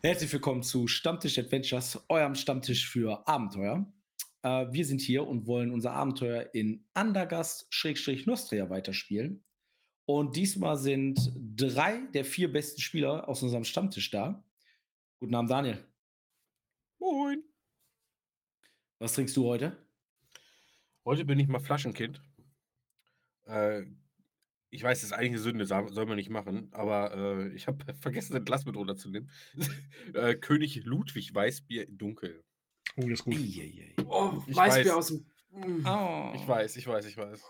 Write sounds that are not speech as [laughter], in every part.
Herzlich willkommen zu Stammtisch Adventures, eurem Stammtisch für Abenteuer. Äh, wir sind hier und wollen unser Abenteuer in Andergast-Nostria weiterspielen. Und diesmal sind drei der vier besten Spieler aus unserem Stammtisch da. Guten Abend, Daniel. Moin. Was trinkst du heute? Heute bin ich mal Flaschenkind. Äh, ich weiß, das ist eigentlich eine Sünde, soll man nicht machen, aber äh, ich habe [laughs] vergessen, ein Glas mit runterzunehmen. [laughs] äh, König Ludwig Weißbier dunkel. Oh, das ist gut. Oh, ich Weißbier weiß. aus dem. Oh. Ich weiß, ich weiß, ich weiß.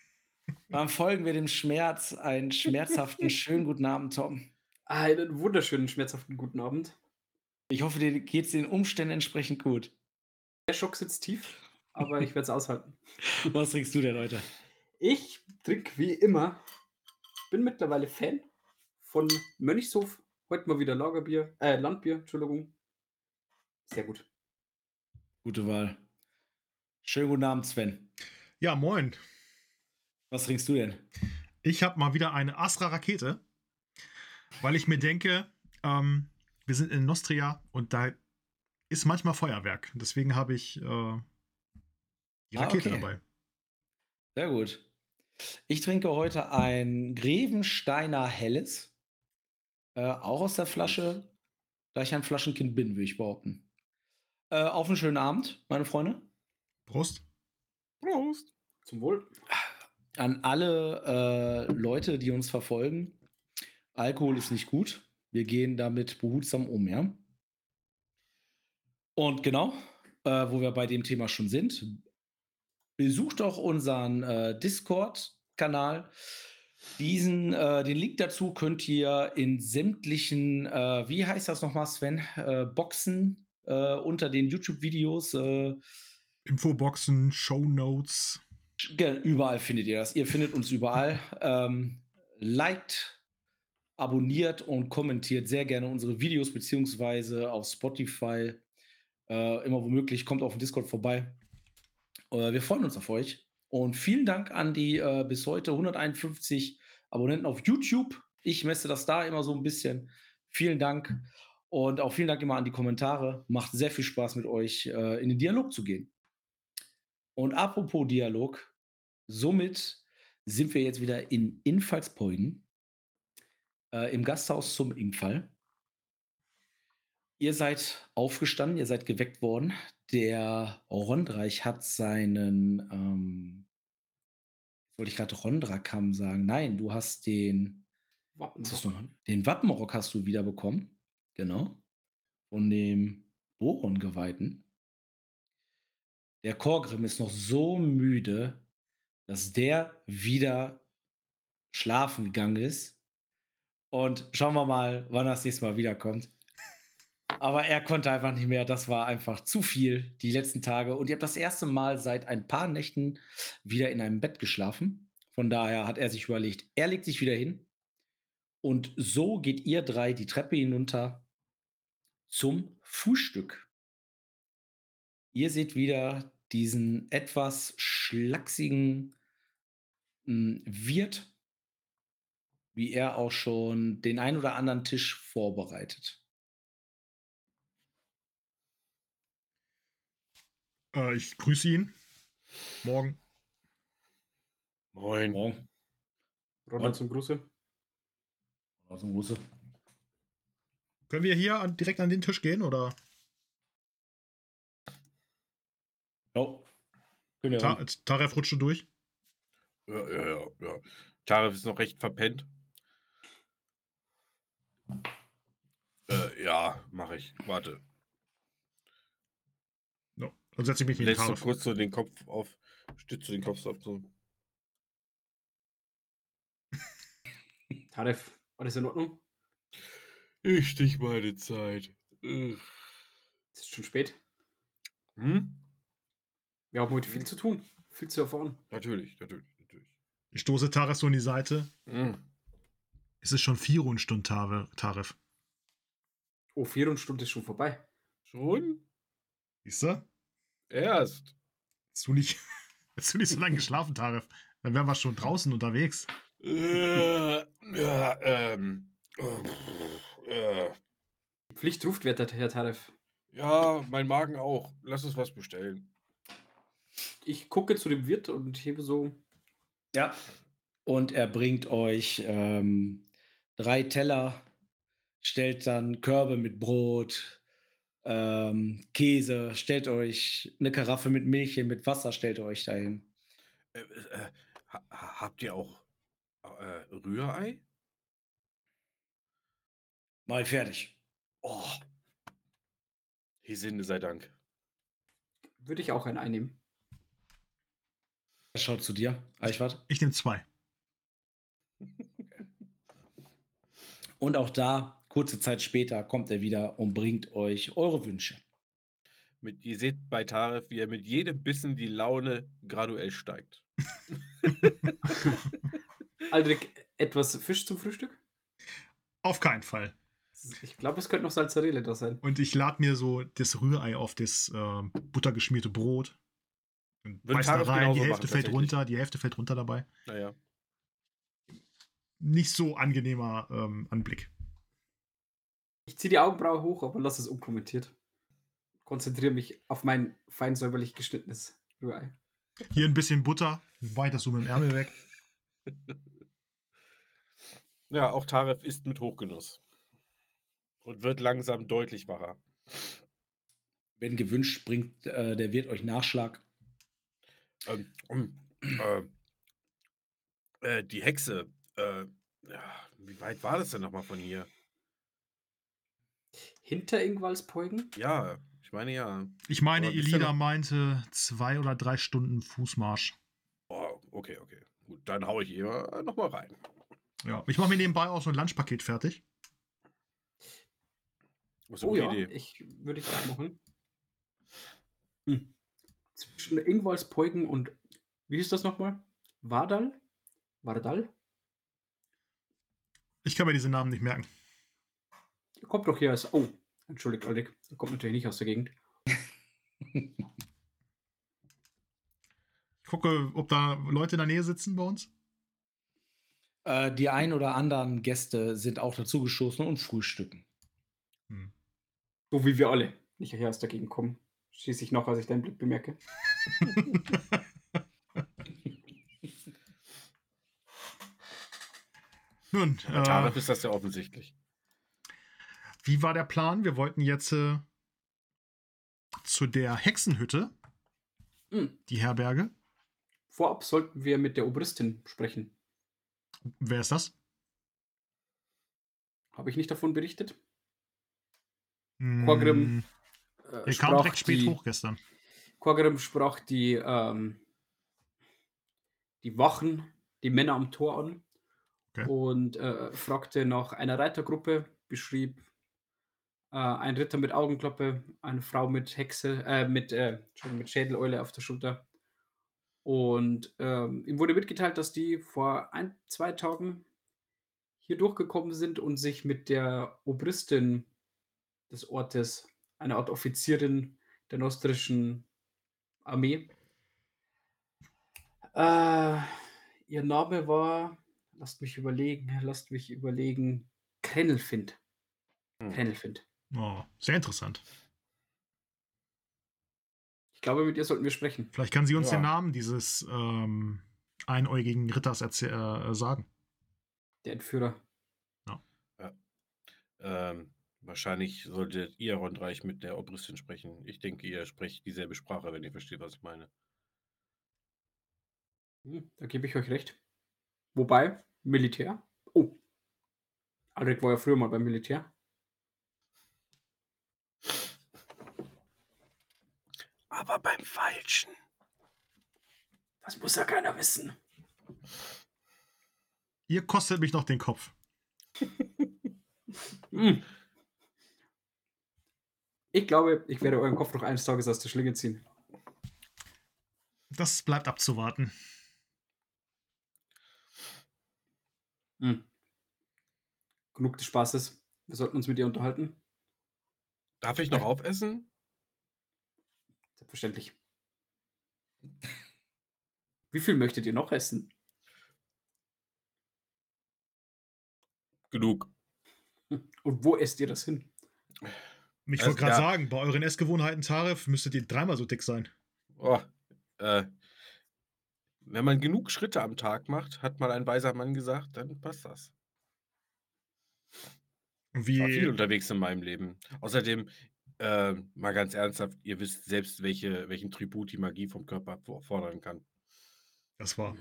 [laughs] Dann folgen wir dem Schmerz. Einen schmerzhaften, schönen guten Abend, Tom. Einen wunderschönen, schmerzhaften guten Abend. Ich hoffe, dir geht es den Umständen entsprechend gut. Der Schock sitzt tief, aber ich werde es aushalten. Was trinkst du denn heute? Ich trinke wie immer, bin mittlerweile Fan von Mönchshof. Heute mal wieder Lagerbier, äh, Landbier, Entschuldigung. Sehr gut. Gute Wahl. Schönen guten Abend, Sven. Ja, moin. Was trinkst du denn? Ich habe mal wieder eine Astra-Rakete, weil ich mir denke, ähm, wir sind in Nostria und da ist manchmal Feuerwerk. Deswegen habe ich äh, die Rakete ah, okay. dabei. Sehr gut. Ich trinke heute ein Grevensteiner Helles. Äh, auch aus der Flasche, da ich ein Flaschenkind bin, würde ich behaupten. Äh, auf einen schönen Abend, meine Freunde. Prost. Prost. Zum Wohl. An alle äh, Leute, die uns verfolgen. Alkohol ist nicht gut. Wir gehen damit behutsam um, ja. Und genau, äh, wo wir bei dem Thema schon sind, besucht doch unseren äh, Discord-Kanal. Diesen, äh, den Link dazu könnt ihr in sämtlichen, äh, wie heißt das nochmal, Sven? Äh, Boxen äh, unter den YouTube-Videos. Äh, Infoboxen, Show Notes. Überall findet ihr das. Ihr findet uns überall. Ähm, liked, abonniert und kommentiert sehr gerne unsere Videos, beziehungsweise auf Spotify. Immer womöglich, kommt auf den Discord vorbei. Äh, wir freuen uns auf euch. Und vielen Dank an die äh, bis heute 151 Abonnenten auf YouTube. Ich messe das da immer so ein bisschen. Vielen Dank. Und auch vielen Dank immer an die Kommentare. Macht sehr viel Spaß mit euch, äh, in den Dialog zu gehen. Und apropos Dialog, somit sind wir jetzt wieder in Infallsbeuden äh, im Gasthaus zum Ingfall. Ihr seid aufgestanden, ihr seid geweckt worden. Der Rondreich hat seinen, ähm, wollte ich gerade Rondrakam sagen. Nein, du hast den, Wappenrock. den Wappenrock hast du wiederbekommen. Genau. Von dem Boron-Geweihten. Der Korgrim ist noch so müde, dass der wieder schlafen gegangen ist. Und schauen wir mal, wann das nächste Mal wiederkommt. Aber er konnte einfach nicht mehr. Das war einfach zu viel die letzten Tage. Und ihr habt das erste Mal seit ein paar Nächten wieder in einem Bett geschlafen. Von daher hat er sich überlegt, er legt sich wieder hin. Und so geht ihr drei die Treppe hinunter zum Frühstück. Ihr seht wieder diesen etwas schlachsigen hm, Wirt, wie er auch schon den ein oder anderen Tisch vorbereitet. Äh, ich grüße ihn. Morgen. Moin. Morgen. Ronald zum Gruße. Ronald zum Gruße. Können wir hier an, direkt an den Tisch gehen oder? Oh. Ta Taref rutscht durch. Ja, ja, ja, ja. Taref ist noch recht verpennt. Äh, ja, mache ich. Warte. Dann setze ich mich neben Taref. kurz so den Kopf auf, stütze den Kopf so ab. So. [laughs] Taref, alles in Ordnung? Ich stich meine Zeit. Es ist schon spät. Hm? Wir haben heute viel zu tun. Viel zu erfahren. Natürlich, natürlich, natürlich. Ich stoße Taref so in die Seite. Hm. Es ist schon vier Stunden Taref. Oh, vier Stunden ist schon vorbei. Schon? Siehst du? Erst. Hast du nicht, [laughs] hast du nicht so lange geschlafen, Taref? Dann wären wir schon draußen unterwegs. Äh, ja, ähm. Oh, äh. Pflicht ruft, werter Herr Tarif. Ja, mein Magen auch. Lass uns was bestellen. Ich gucke zu dem Wirt und hebe so. Ja. Und er bringt euch ähm, drei Teller, stellt dann Körbe mit Brot, ähm, Käse, stellt euch eine Karaffe mit Milch hin, mit Wasser, stellt euch dahin. Äh, äh, ha habt ihr auch äh, Rührei? Mal fertig. Oh. Hesinde sei Dank. Würde ich auch einen einnehmen. Er schaut zu dir, Eichwart. Ich nehme zwei. Und auch da, kurze Zeit später, kommt er wieder und bringt euch eure Wünsche. Mit, ihr seht bei Taref, wie er mit jedem Bissen die Laune graduell steigt. [laughs] Aldrich, etwas Fisch zum Frühstück? Auf keinen Fall. Ich glaube, es könnte noch Salzarelle da sein. Und ich lade mir so das Rührei auf das äh, buttergeschmierte Brot. Beiß da rein, die machen, Hälfte fällt tatsächlich. runter, die Hälfte fällt runter dabei. Naja. Nicht so angenehmer ähm, Anblick. Ich ziehe die Augenbraue hoch, aber lass es unkommentiert. Konzentriere mich auf mein fein säuberlich geschnittenes Rührei. Hier ein bisschen Butter, weiter so mit dem Ärmel weg. Ja, auch Taref isst mit Hochgenuss. Und wird langsam deutlich wacher. Wenn gewünscht, bringt äh, der Wirt euch Nachschlag. Ähm, ähm, äh, äh, die Hexe. Äh, ja, wie weit war das denn nochmal von hier? Hinter Ingwalspolgen? Ja, ich meine ja. Ich meine, noch- meinte zwei oder drei Stunden Fußmarsch. Oh, okay, okay. Gut, dann hau ich ihr nochmal rein. Ja, ich mache mir nebenbei auch so ein Lunchpaket fertig. Eine Oh ja, Idee. ich würde ich auch machen. Hm. Zwischen Ingwalspolgen und wie ist das nochmal? Wardal? Wardal? Ich kann mir diese Namen nicht merken. Kommt doch hier als. Oh, entschuldigt, Alec. Kommt natürlich nicht aus der Gegend. Ich gucke, ob da Leute in der Nähe sitzen bei uns. Äh, die ein oder anderen Gäste sind auch dazugestoßen und frühstücken. Hm. So wie wir alle. Nicht hier aus der Gegend kommen. Schieße ich noch, als ich deinen Blick bemerke. [laughs] Nun, äh, Taref ist das ja offensichtlich. Wie war der Plan? Wir wollten jetzt äh, zu der Hexenhütte, Hm. die Herberge. Vorab sollten wir mit der Oberistin sprechen. Wer ist das? Habe ich nicht davon berichtet? Quagrim, Äh, Er kam sprach direkt spät die- hoch gestern. Quagrim sprach die, ähm, die Wachen, die Männer am Tor an Okay. und äh, fragte nach einer Reitergruppe, beschrieb äh, ein Ritter mit Augenklappe, eine Frau mit Hexe, äh, mit, äh, mit Schädeleule auf der Schulter. Und ähm, ihm wurde mitgeteilt, dass die vor ein, zwei Tagen hier durchgekommen sind und sich mit der Obristin des Ortes, einer Art Offizierin der nostrischen Armee. Äh, ihr Name war, lasst mich überlegen, lasst mich überlegen, Krennelfind. Hm. Krennelfind. Oh, sehr interessant. Ich glaube, mit ihr sollten wir sprechen. Vielleicht kann sie uns Ja. den Namen dieses ähm, einäugigen Ritters erzäh- äh, sagen. Der Entführer. Ähm, wahrscheinlich solltet ihr, Rondreich, mit der Obristin sprechen. Ich denke, ihr sprecht dieselbe Sprache, wenn ihr versteht, was ich meine. Hm, da gebe ich euch recht. Wobei, Militär. Oh. Alrik war ja früher mal beim Militär. Aber beim Falschen. Das muss ja keiner wissen. Ihr kostet mich noch den Kopf. [laughs] Hm. Ich glaube, ich werde euren Kopf noch eines Tages aus der Schlinge ziehen. Das bleibt abzuwarten. Hm. Genug des Spaßes. Wir sollten uns mit ihr unterhalten. Darf ich noch aufessen? Selbstverständlich. Wie viel möchtet ihr noch essen? Genug. Und wo esst ihr das hin? Ich Also, wollte gerade ja. sagen, bei euren Essgewohnheiten, Tarif, müsstet ihr dreimal so dick sein. Oh, äh, wenn man genug Schritte am Tag macht, hat mal ein weiser Mann gesagt, dann passt das. Und Ich war viel wie, unterwegs in meinem Leben. Außerdem, äh, mal ganz ernsthaft, ihr wisst selbst, welche, welchen Tribut die Magie vom Körper for- fordern kann. das war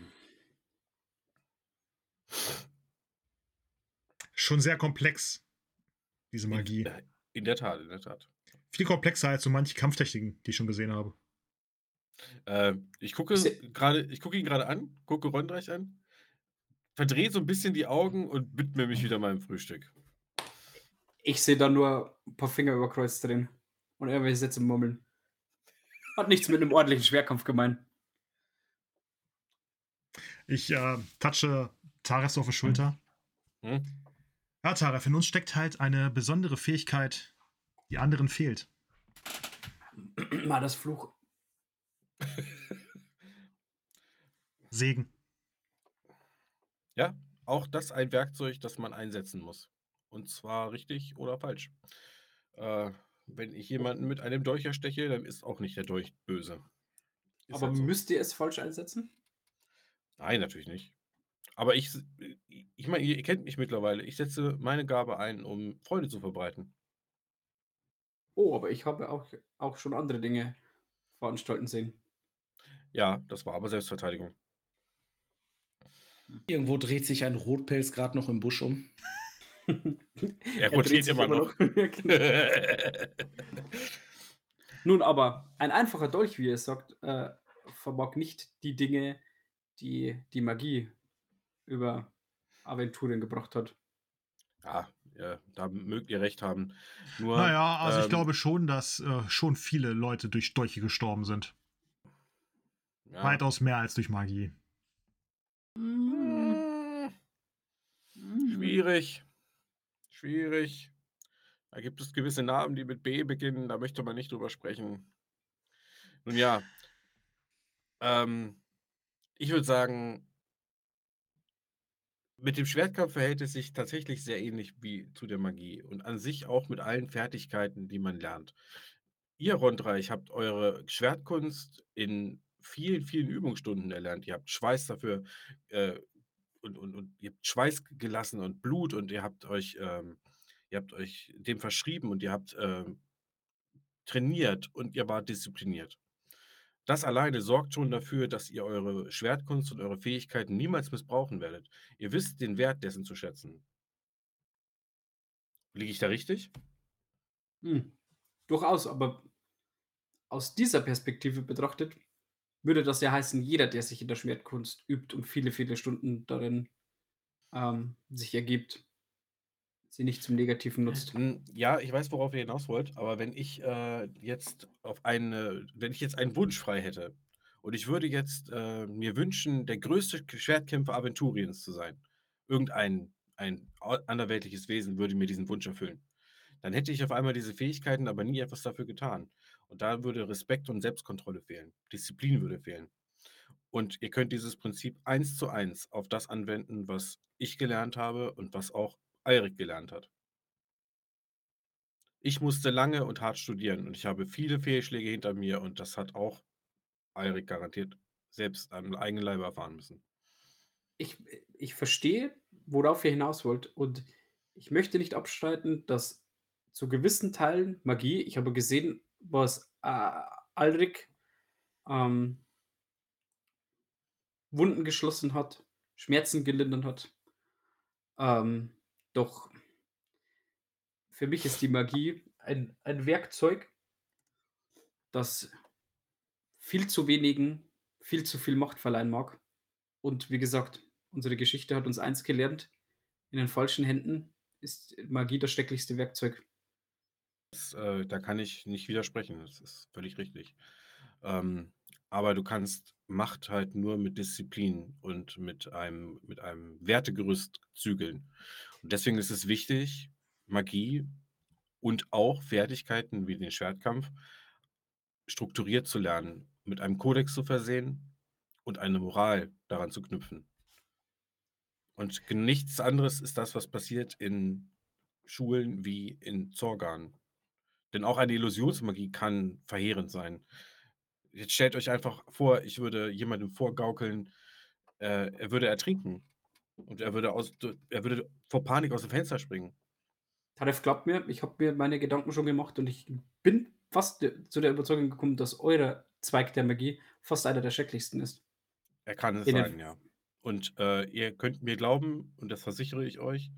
schon sehr komplex, diese Magie. In, äh, in der Tat, in der Tat. Viel komplexer als so manche Kampftechniken, die ich schon gesehen habe. Äh, ich gucke gerade, ich gucke ihn gerade an, gucke Rondreich an, verdrehe so ein bisschen die Augen und widme mich wieder meinem Frühstück. Ich sehe da nur ein paar Finger überkreuzt drin und irgendwelche Sätze murmeln. Hat nichts mit einem ordentlichen Schwerkampf gemeint. Ich äh, touche Taref so auf die Schulter. Hm? Ja, Taref, in uns steckt halt eine besondere Fähigkeit, die anderen fehlt. [clears throat] Mal das Fluch. Segen. Ja, auch das ein Werkzeug, das man einsetzen muss. Und zwar richtig oder falsch. Äh, wenn ich jemanden mit einem Dolch ersteche, dann ist auch nicht der Dolch böse. Ist Aber halt so. müsst ihr es falsch einsetzen? Nein, natürlich nicht. Aber ich, s- ich meine, ihr kennt mich mittlerweile. Ich setze meine Gabe ein, um Freude zu verbreiten. Oh, aber ich habe auch, auch schon andere Dinge veranstalten sehen. Ja, das war aber Selbstverteidigung. Irgendwo dreht sich ein Rotpelz gerade noch im Busch um. [laughs] Er rotiert sich immer noch. [laughs] Nun aber, ein einfacher Dolch, wie ihr sagt, äh, vermag nicht die Dinge, die die Magie über Aventurien gebracht hat. ja, ja, da mögt ihr recht haben. Nur, Naja, also ich ähm, glaube schon, dass äh, schon viele Leute durch Dolche gestorben sind. ja, Weitaus mehr als durch Magie. mm, schwierig. Schwierig. Da gibt es gewisse Namen, die mit B beginnen, da möchte man nicht drüber sprechen. Nun ja, ähm, ich würde sagen, mit dem Schwertkampf verhält es sich tatsächlich sehr ähnlich wie zu der Magie und an sich auch mit allen Fertigkeiten, die man lernt. Ihr, Rondreich, habt eure Schwertkunst in vielen, vielen Übungsstunden erlernt. Ihr habt Schweiß dafür äh, und, und, und ihr habt Schweiß gelassen und Blut und ihr habt euch, ähm, ihr habt euch dem verschrieben und ihr habt ähm, trainiert und ihr wart diszipliniert. Das alleine sorgt schon dafür, dass ihr eure Schwertkunst und eure Fähigkeiten niemals missbrauchen werdet. Ihr wisst den Wert dessen zu schätzen. Liege ich da richtig? Hm. Durchaus, aber aus dieser Perspektive betrachtet, würde das ja heißen, jeder, der sich in der Schwertkunst übt und viele, viele Stunden darin ähm, sich ergibt, sie nicht zum Negativen nutzt. Hm, Ja, ich weiß, worauf ihr hinaus wollt, aber wenn ich äh, jetzt auf eine, wenn ich jetzt einen Wunsch frei hätte und ich würde jetzt äh, mir wünschen, der größte Schwertkämpfer Aventuriens zu sein, irgendein ein anderweltliches Wesen würde mir diesen Wunsch erfüllen, dann hätte ich auf einmal diese Fähigkeiten, aber nie etwas dafür getan. Und da würde Respekt und Selbstkontrolle fehlen, Disziplin würde fehlen. Und ihr könnt dieses Prinzip eins zu eins auf das anwenden, was ich gelernt habe und was auch Eirik gelernt hat. Ich musste lange und hart studieren und ich habe viele Fehlschläge hinter mir und das hat auch Eirik garantiert selbst am eigenen Leibe erfahren müssen. Ich, ich verstehe, worauf ihr hinaus wollt und ich möchte nicht abstreiten, dass zu gewissen Teilen Magie, ich habe gesehen, was äh, Alrik ähm, Wunden geschlossen hat, Schmerzen gelindert hat. Ähm, doch für mich ist die Magie ein, ein Werkzeug, das viel zu wenigen viel zu viel Macht verleihen mag. Und wie gesagt, unsere Geschichte hat uns eins gelernt: In den falschen Händen ist Magie das schrecklichste Werkzeug. Das, äh, da kann ich nicht widersprechen, das ist völlig richtig. Ähm, aber du kannst Macht halt nur mit Disziplin und mit einem, mit einem Wertegerüst zügeln. Und deswegen ist es wichtig, Magie und auch Fertigkeiten wie den Schwertkampf strukturiert zu lernen, mit einem Kodex zu versehen und eine Moral daran zu knüpfen. Und nichts anderes ist das, was passiert in Schulen wie in Zorgan. Denn auch eine Illusionsmagie kann verheerend sein. Jetzt stellt euch einfach vor, ich würde jemandem vorgaukeln, äh, er würde ertrinken. Und er würde, aus, er würde vor Panik aus dem Fenster springen. Taref, glaubt mir, ich habe mir meine Gedanken schon gemacht und ich bin fast zu der Überzeugung gekommen, dass euer Zweig der Magie fast einer der schrecklichsten ist. Er kann es In sein, ja. Und äh, ihr könnt mir glauben, und das versichere ich euch,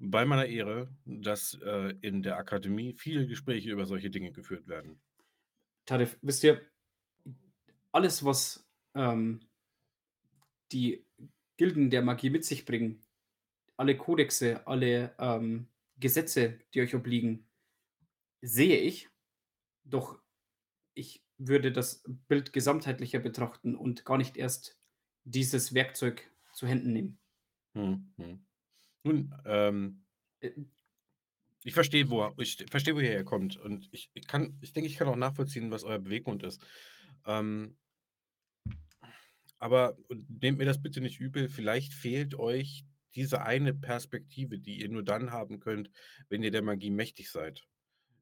bei meiner Ehre, dass äh, in der Akademie viele Gespräche über solche Dinge geführt werden. Tarif, wisst ihr, alles, was ähm, die Gilden der Magie mit sich bringen, alle Kodexe, alle ähm, Gesetze, die euch obliegen, sehe ich, doch ich würde das Bild gesamtheitlicher betrachten und gar nicht erst dieses Werkzeug zu Händen nehmen. Hm, hm. Nun, ähm, Äh, ich verstehe, wo, ich verstehe, woher ihr kommt. Und ich, ich kann, ich denke, ich kann auch nachvollziehen, was euer Beweggrund ist. Ähm, aber nehmt mir das bitte nicht übel, vielleicht fehlt euch diese eine Perspektive, die ihr nur dann haben könnt, wenn ihr der Magie mächtig seid.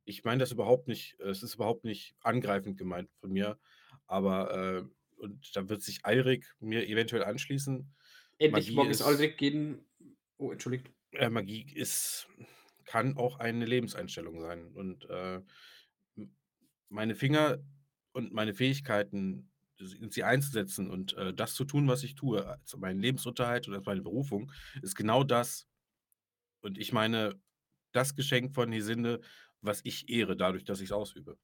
Ich meine das überhaupt nicht, es ist überhaupt nicht angreifend gemeint von mir, aber äh, und da wird sich Alrik mir eventuell anschließen. Endlich Magie mag es ist- Aldrich gehen. Oh, entschuldigt. Äh, Magie ist, kann auch eine Lebenseinstellung sein. Und äh, meine Finger und meine Fähigkeiten, sie einzusetzen und äh, das zu tun, was ich tue, als meinen Lebensunterhalt und als meine Berufung, ist genau das. Und ich meine, das Geschenk von Hesinde, was ich ehre, dadurch, dass ich es ausübe.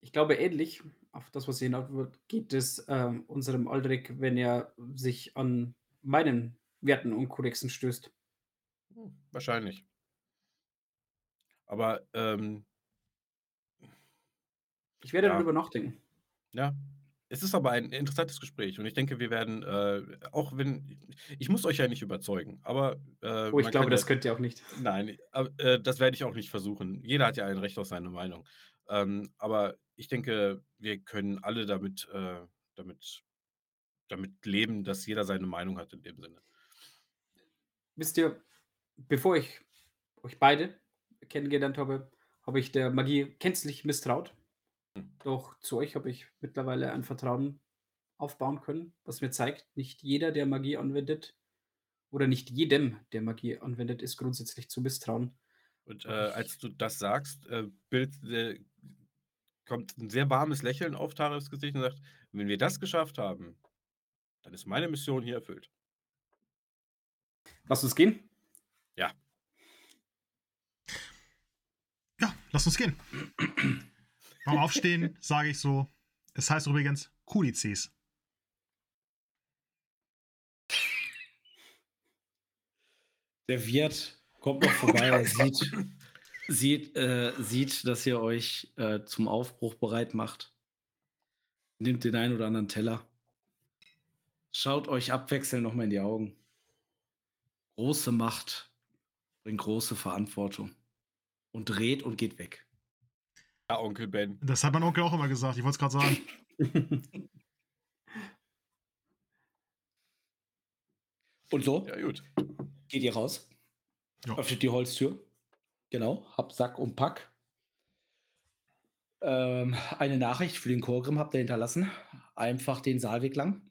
Ich glaube, ähnlich, auf das, was ihr hinaus wird, geht es ähm, unserem Aldrich, wenn er sich an meinen Werten und Kodexen stößt. Hm, Wahrscheinlich. Aber ähm, Ich werde Ja. darüber nachdenken. Ja, es ist aber ein interessantes Gespräch und ich denke, wir werden, äh, auch wenn, ich muss euch ja nicht überzeugen, aber äh, Oh, ich glaube, das ja, könnt ihr auch nicht. nein, aber, äh, das werde ich auch nicht versuchen. Jeder hat ja ein Recht auf seine Meinung. Ähm, aber ich denke, wir können alle damit, äh, damit, damit leben, dass jeder seine Meinung hat in dem Sinne. Wisst ihr, bevor ich euch beide kennengelernt habe, habe ich der Magie gänzlich misstraut. Hm. Doch zu euch habe ich mittlerweile ein Vertrauen aufbauen können, was mir zeigt, nicht jeder, der Magie anwendet, oder nicht jedem, der Magie anwendet, ist grundsätzlich zu misstrauen. Und äh, als du das sagst, äh, Bild, äh, kommt ein sehr warmes Lächeln auf Taras Gesicht und sagt, wenn wir das geschafft haben, dann ist meine Mission hier erfüllt. Lass uns gehen. Ja. Ja, lass uns gehen. Beim Aufstehen [laughs] sage ich so, es heißt übrigens Kulizes. Der Wirt kommt noch vorbei, er sieht, [laughs] sieht, äh, sieht, dass ihr euch äh, zum Aufbruch bereit macht. Nimmt den einen oder anderen Teller. Schaut euch abwechselnd nochmal in die Augen. Große Macht bringt große Verantwortung. Und dreht und geht weg. Ja, Onkel Ben. Das hat mein Onkel auch immer gesagt. Ich wollte es gerade sagen. [laughs] Und so Ja, gut. geht ihr raus. Ja. Öffnet die Holztür. Genau, hab Sack und Pack. Ähm, eine Nachricht für den Chorgrim habt ihr hinterlassen. Einfach den Saalweg lang.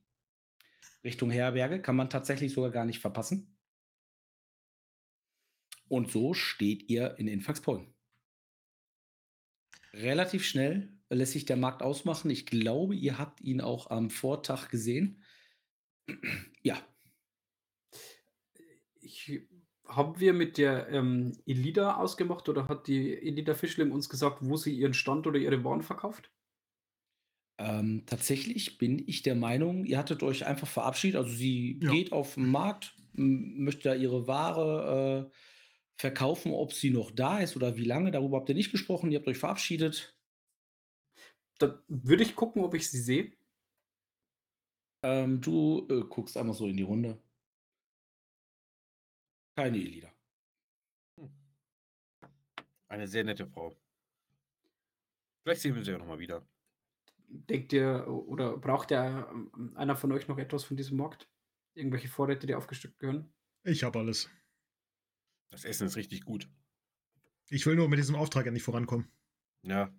Richtung Herberge. Kann man tatsächlich sogar gar nicht verpassen. Und so steht ihr in Infaxpollen. Relativ schnell lässt sich der Markt ausmachen. Ich glaube, ihr habt ihn auch am Vortag gesehen. [clears throat] ja, Ich, haben wir mit der ähm, Elida ausgemacht oder hat die Elida Fischlim uns gesagt, wo sie ihren Stand oder ihre Waren verkauft? Ähm, tatsächlich bin ich der Meinung, ihr hattet euch einfach verabschiedet. Also sie Ja. geht auf den Markt, möchte da ihre Ware äh, verkaufen, ob sie noch da ist oder wie lange. Darüber habt ihr nicht gesprochen. Ihr habt euch verabschiedet. Da würde ich gucken, ob ich sie sehe. Ähm, du äh, guckst einmal so in die Runde. Keine Elida. Eine sehr nette Frau. Vielleicht sehen wir sie ja nochmal wieder. Denkt ihr oder braucht der ähm, einer von euch noch etwas von diesem Markt? Irgendwelche Vorräte, die aufgestückt gehören? Ich habe alles. Das Essen ist richtig gut. Ich will nur mit diesem Auftrag ja nicht vorankommen. Ja.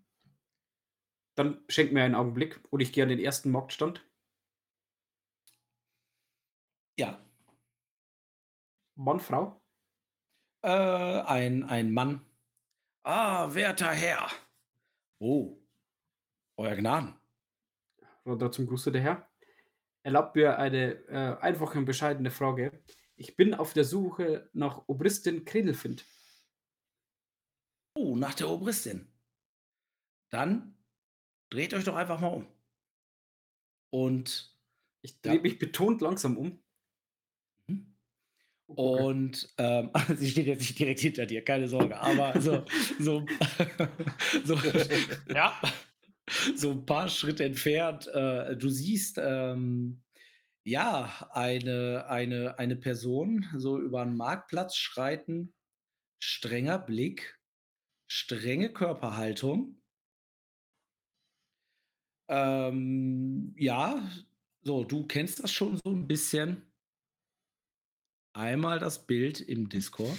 Dann schenk mir einen Augenblick und ich gehe an den ersten Marktstand. Ja, Mann, Frau. äh, ein, ein Mann. Ah, werter Herr. Oh, euer Gnaden. Runter zum Gruße der Herr. Erlaubt mir eine äh, einfache und bescheidene Frage. Ich bin auf der Suche nach Obristin Kredelfind. Oh, nach der Obristin. Dann dreht euch doch einfach mal um. Und, Ich drehe Ja. mich betont langsam um. Und ähm, [laughs] sie steht jetzt nicht direkt hinter dir, keine Sorge, aber so, [laughs] so, [laughs] so, ja, so ein paar Schritte entfernt. Äh, du siehst, ähm, ja, eine, eine, eine Person so über einen Marktplatz schreiten, strenger Blick, strenge Körperhaltung. Ähm, ja, so, du kennst das schon so ein bisschen. Einmal das Bild im Discord.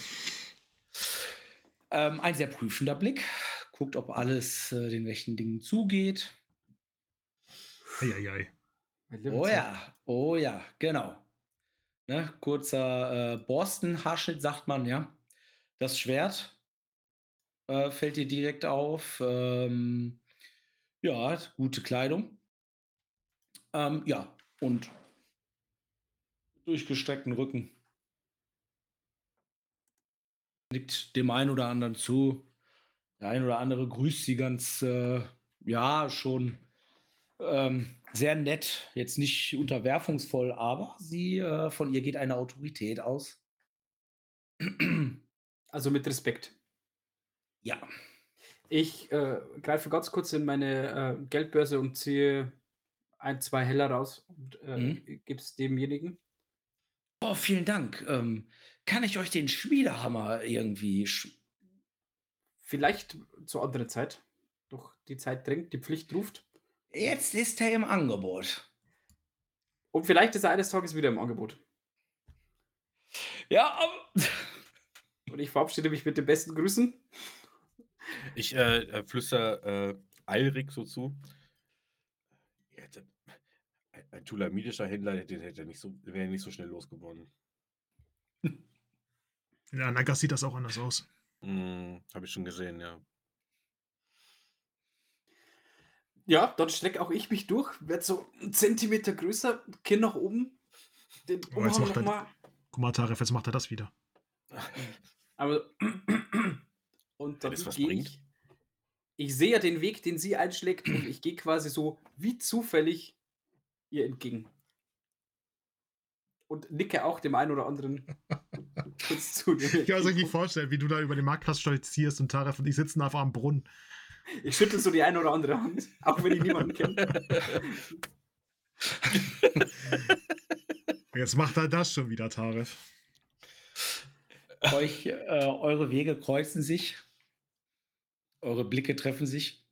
Ähm, ein sehr prüfender Blick. Guckt, ob alles äh, den rechten Dingen zugeht. Eieiei. Oh ja, oh ja, genau. Ne, kurzer äh, Borstenhaarschnitt, sagt man, ja. Das Schwert äh, fällt dir direkt auf. Ähm, ja, gute Kleidung. Ähm, ja, und durchgestreckten Rücken. Nickt dem einen oder anderen zu. Der ein oder andere grüßt sie ganz, äh, ja, schon ähm, sehr nett, jetzt nicht unterwerfungsvoll, aber sie, äh, von ihr geht eine Autorität aus. Also mit Respekt. ja, Ich äh, greife ganz kurz in meine äh, Geldbörse und ziehe ein, zwei Heller raus und äh, Mhm. gebe es demjenigen. oh, vielen Dank. Ähm, kann ich euch den Schmiedehammer irgendwie sch Vielleicht zur anderen Zeit. Doch die Zeit drängt, die Pflicht ruft. Jetzt ist er im Angebot. Und vielleicht ist er eines Tages wieder im Angebot. Ja, [laughs] Und ich verabschiede mich mit den besten Grüßen. Ich äh, äh, flüster äh, Alrik so zu. Er hätte, ein, tulamidischer Händler, den hätte er nicht so, wäre nicht so schnell losgeworden. Ja, Nagas sieht das auch anders aus. Hm, Habe ich schon gesehen, ja. Ja, dann strecke auch ich mich durch, werde so einen Zentimeter größer, Kinn nach oben, den Oh, jetzt macht er- nochmal. Guck mal, Taref, jetzt macht er das wieder. [laughs] Aber [clears throat] und dann gehe ich. Ich sehe ja den Weg, den sie einschlägt, und ich gehe quasi so wie zufällig ihr entgegen. Und nicke auch dem einen oder anderen [laughs] kurz zu. Ich kann mir das nicht vorstellen, wie du da über den Marktplatz stolzierst und Taref und ich sitzen einfach am Brunnen. Ich schüttel so die eine oder andere Hand, auch wenn ich niemanden kenne. [laughs] Jetzt macht er das schon wieder, Taref. euch, äh, eure Wege kreuzen sich. Eure Blicke treffen sich.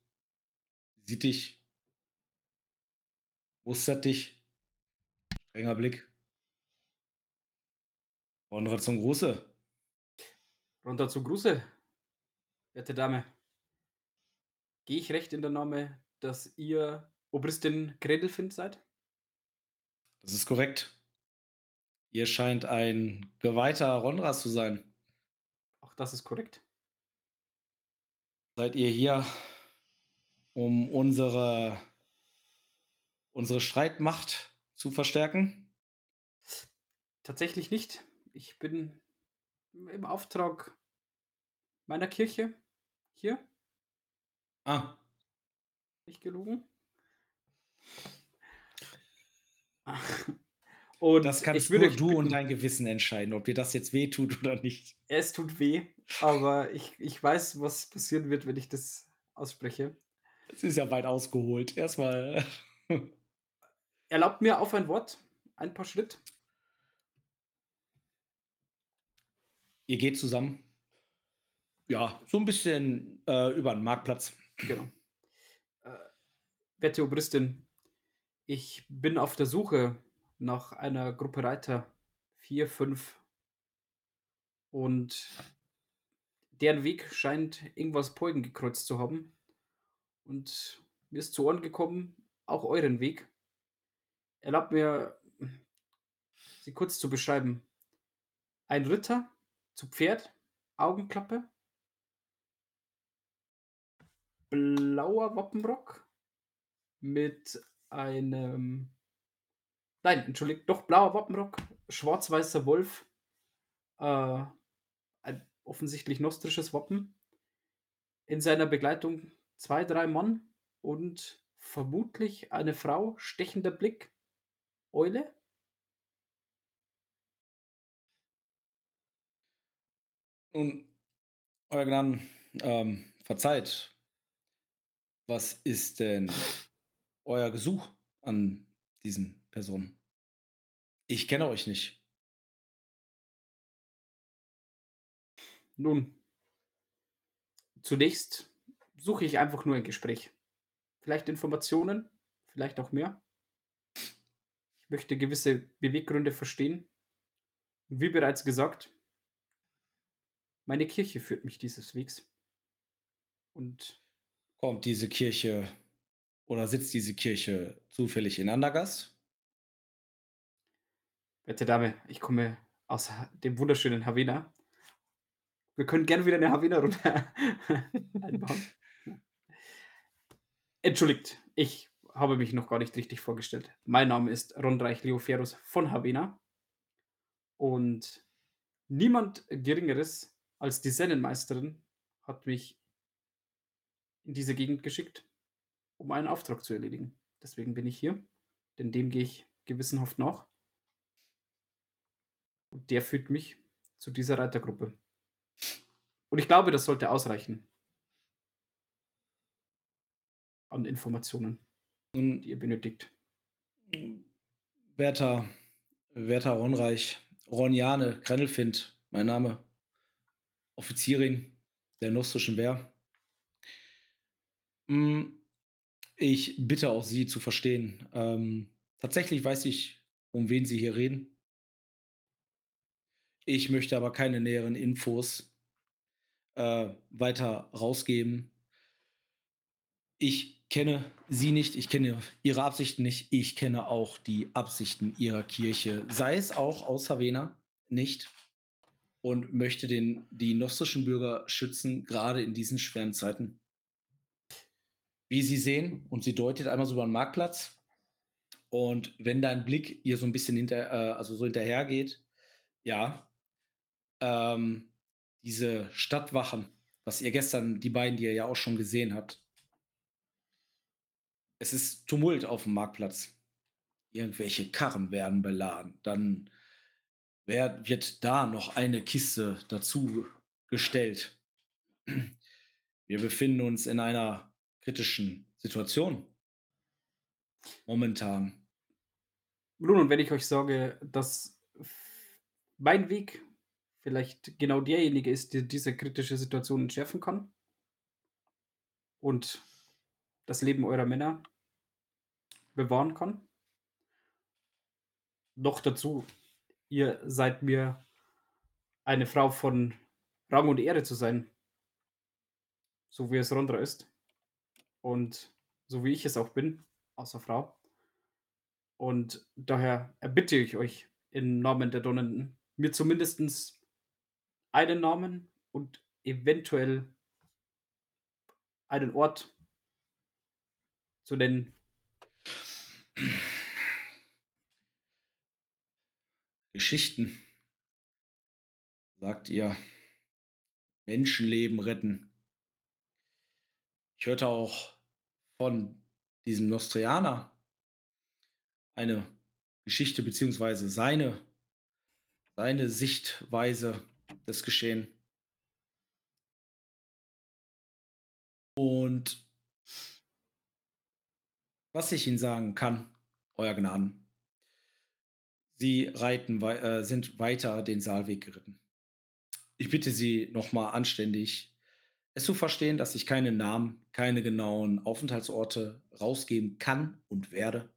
Sieht dich. Mustert dich. Strenger Blick. Konrad zum Gruße. Runter zum Gruße, werte Dame. Gehe ich recht in der Name, dass ihr Obristin Kredelfind seid? Das ist korrekt. Ihr scheint ein geweihter Rondras zu sein. Auch das ist korrekt. Seid ihr hier, um unsere, unsere Streitmacht zu verstärken? Tatsächlich nicht. Ich bin im Auftrag meiner Kirche hier, Ah, nicht gelogen. [laughs] Und das kannst ich würde nur du und dein Gewissen entscheiden, ob dir das jetzt wehtut oder nicht. Es tut weh, aber ich, ich weiß, was passieren wird, wenn ich das ausspreche. Es ist ja weit ausgeholt. Erstmal. [laughs] Erlaubt mir auf ein Wort, ein paar Schritt. Ihr geht zusammen. Ja, so ein bisschen äh, über den Marktplatz. Genau. Äh, Obristin, ich bin auf der Suche nach einer Gruppe Reiter. Vier, fünf. Und deren Weg scheint irgendwas Beugen gekreuzt zu haben. Und mir ist zu Ohren gekommen, auch euren Weg. Erlaubt mir, sie kurz zu beschreiben. Ein Ritter zu Pferd, Augenklappe, blauer Wappenrock mit einem. Nein, entschuldigt, doch blauer Wappenrock, schwarz-weißer Wolf, äh, ein offensichtlich nostrisches Wappen. In seiner Begleitung zwei, drei Mann und vermutlich eine Frau, stechender Blick, Eule. Nun, euer Gnaden, ähm, verzeiht, was ist denn euer Gesuch an diesen Personen? Ich kenne euch nicht. Nun, zunächst suche ich einfach nur ein Gespräch. Vielleicht Informationen, vielleicht auch mehr. Ich möchte gewisse Beweggründe verstehen. Wie bereits gesagt, meine Kirche führt mich dieses Wegs. Und Kommt diese Kirche oder sitzt diese Kirche zufällig in Andergast? Werte Dame, ich komme aus dem wunderschönen Havana. Wir können gerne wieder eine Havana runter [laughs] einbauen. Entschuldigt, ich habe mich noch gar nicht richtig vorgestellt. Mein Name ist Rondreich Leoferus von Havana. Und niemand Geringeres als die Sennenmeisterin hat mich in diese Gegend geschickt, um einen Auftrag zu erledigen. Deswegen bin ich hier, denn dem gehe ich gewissenhaft nach. Und der führt mich zu dieser Reitergruppe. Und ich glaube, das sollte ausreichen an Informationen, die ihr benötigt. Werter, Werter Ronreich, Ronjane Krennelfind, mein Name, Offizierin der Nostrischen Wehr. Mm, Ich bitte auch Sie zu verstehen. Ähm, tatsächlich weiß ich, um wen Sie hier reden. Ich möchte aber keine näheren Infos äh, weiter rausgeben. Ich kenne Sie nicht, ich kenne Ihre Absichten nicht, ich kenne auch die Absichten Ihrer Kirche, sei es auch aus Havena, nicht. Und möchte den, die nostrischen Bürger schützen, gerade in diesen schweren Zeiten. Wie Sie sehen, und sie deutet einmal so über den Marktplatz. Und wenn dein Blick ihr so ein bisschen hinter, äh, also so hinterher geht, ja, ähm, diese Stadtwachen, was ihr gestern, die beiden, die ihr ja auch schon gesehen habt, es ist Tumult auf dem Marktplatz. Irgendwelche Karren werden beladen. Dann wer, wird da noch eine Kiste dazu gestellt. Wir befinden uns in einer kritischen Situation. Momentan. Nun, und wenn ich euch sage, dass mein Weg vielleicht genau derjenige ist, der diese kritische Situation entschärfen kann und das Leben eurer Männer bewahren kann. Noch dazu, ihr seid mir eine Frau von Rang und Ehre zu sein, so wie es Rondra ist und so wie ich es auch bin, außer Frau. Und daher erbitte ich euch im Namen der Donnenden, mir zumindest einen Namen und eventuell einen Ort zu nennen. Geschichten, sagt ihr, Menschenleben retten. Ich hörte auch von diesem Nostrianer eine Geschichte beziehungsweise seine, seine Sichtweise des Geschehen. Und was ich Ihnen sagen kann, Euer Gnaden, Sie reiten, äh, sind weiter den Saalweg geritten. Ich bitte Sie nochmal anständig, es zu verstehen, dass ich keine Namen, keine genauen Aufenthaltsorte rausgeben kann und werde.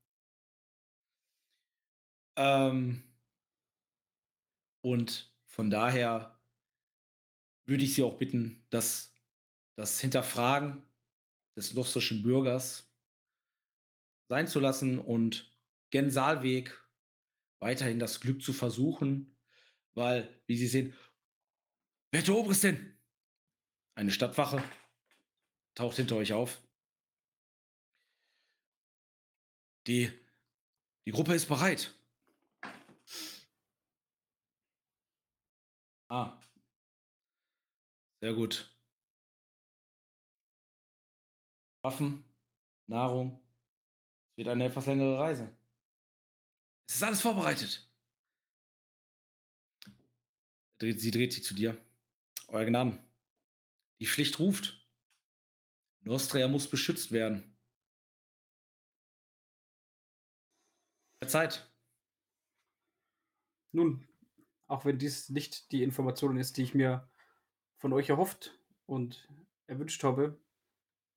Ähm, und von daher würde ich Sie auch bitten, dass das Hinterfragen des lustrischen Bürgers sein zu lassen und gen Saalweg weiterhin das Glück zu versuchen, weil, wie Sie sehen, Werte Oberistin, eine Stadtwache taucht hinter euch auf. Die, die Gruppe ist bereit. Ah. Sehr gut. Waffen, Nahrung. Es wird eine etwas längere Reise. Es ist alles vorbereitet. Sie dreht sich zu dir. Euer Gnaden. Die Pflicht ruft. Nostria muss beschützt werden. Zeit. Nun, auch wenn dies nicht die Information ist, die ich mir von euch erhofft und erwünscht habe,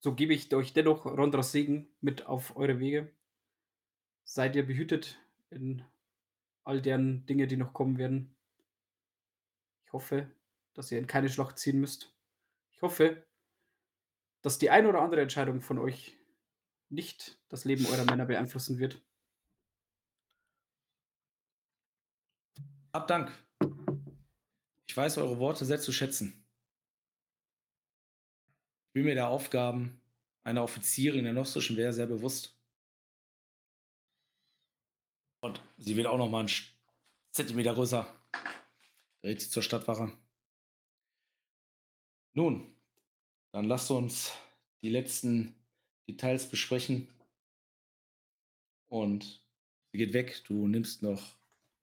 so gebe ich euch dennoch Rondras Segen mit auf eure Wege. Seid ihr behütet in all deren Dinge, die noch kommen werden. Ich hoffe, dass ihr in keine Schlacht ziehen müsst. Ich hoffe, dass die ein oder andere Entscheidung von euch nicht das Leben eurer Männer beeinflussen wird. Hab Dank. Ich weiß eure Worte sehr zu schätzen. Ich bin mir der Aufgaben einer Offizierin der Nostrischen Wehr sehr bewusst. Und sie wird auch noch mal einen Zentimeter größer. Dreht sie zur Stadtwache. Nun, dann lasst uns die letzten Details besprechen. Und sie geht weg. Du nimmst noch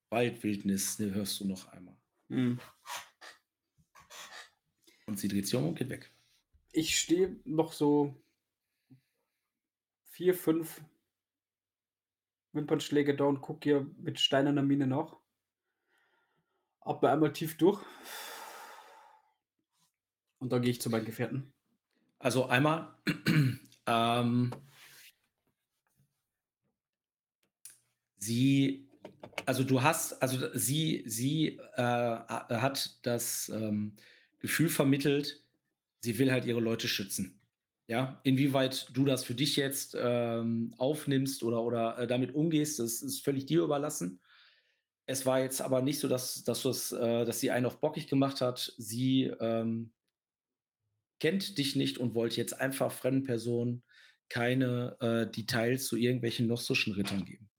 Waldwildnis, ne, hörst du noch einmal. Hm. Und sie dreht sich um und geht weg. Ich stehe noch so vier, fünf Wimpernschläge da und gucke hier mit steinerner Miene nach. Atme einmal tief durch. Und dann gehe ich zu meinen Gefährten. Also einmal, [clears throat] ähm, sie, also du hast, also sie, sie äh, hat das ähm, Gefühl vermittelt, sie will halt ihre Leute schützen. Ja, inwieweit du das für dich jetzt ähm, aufnimmst oder, oder äh, damit umgehst, das ist völlig dir überlassen. Es war jetzt aber nicht so, dass, dass, äh, dass sie einen auf bockig gemacht hat. Sie ähm, kennt dich nicht und wollte jetzt einfach fremden Personen keine äh, Details zu irgendwelchen nostischen Rittern geben.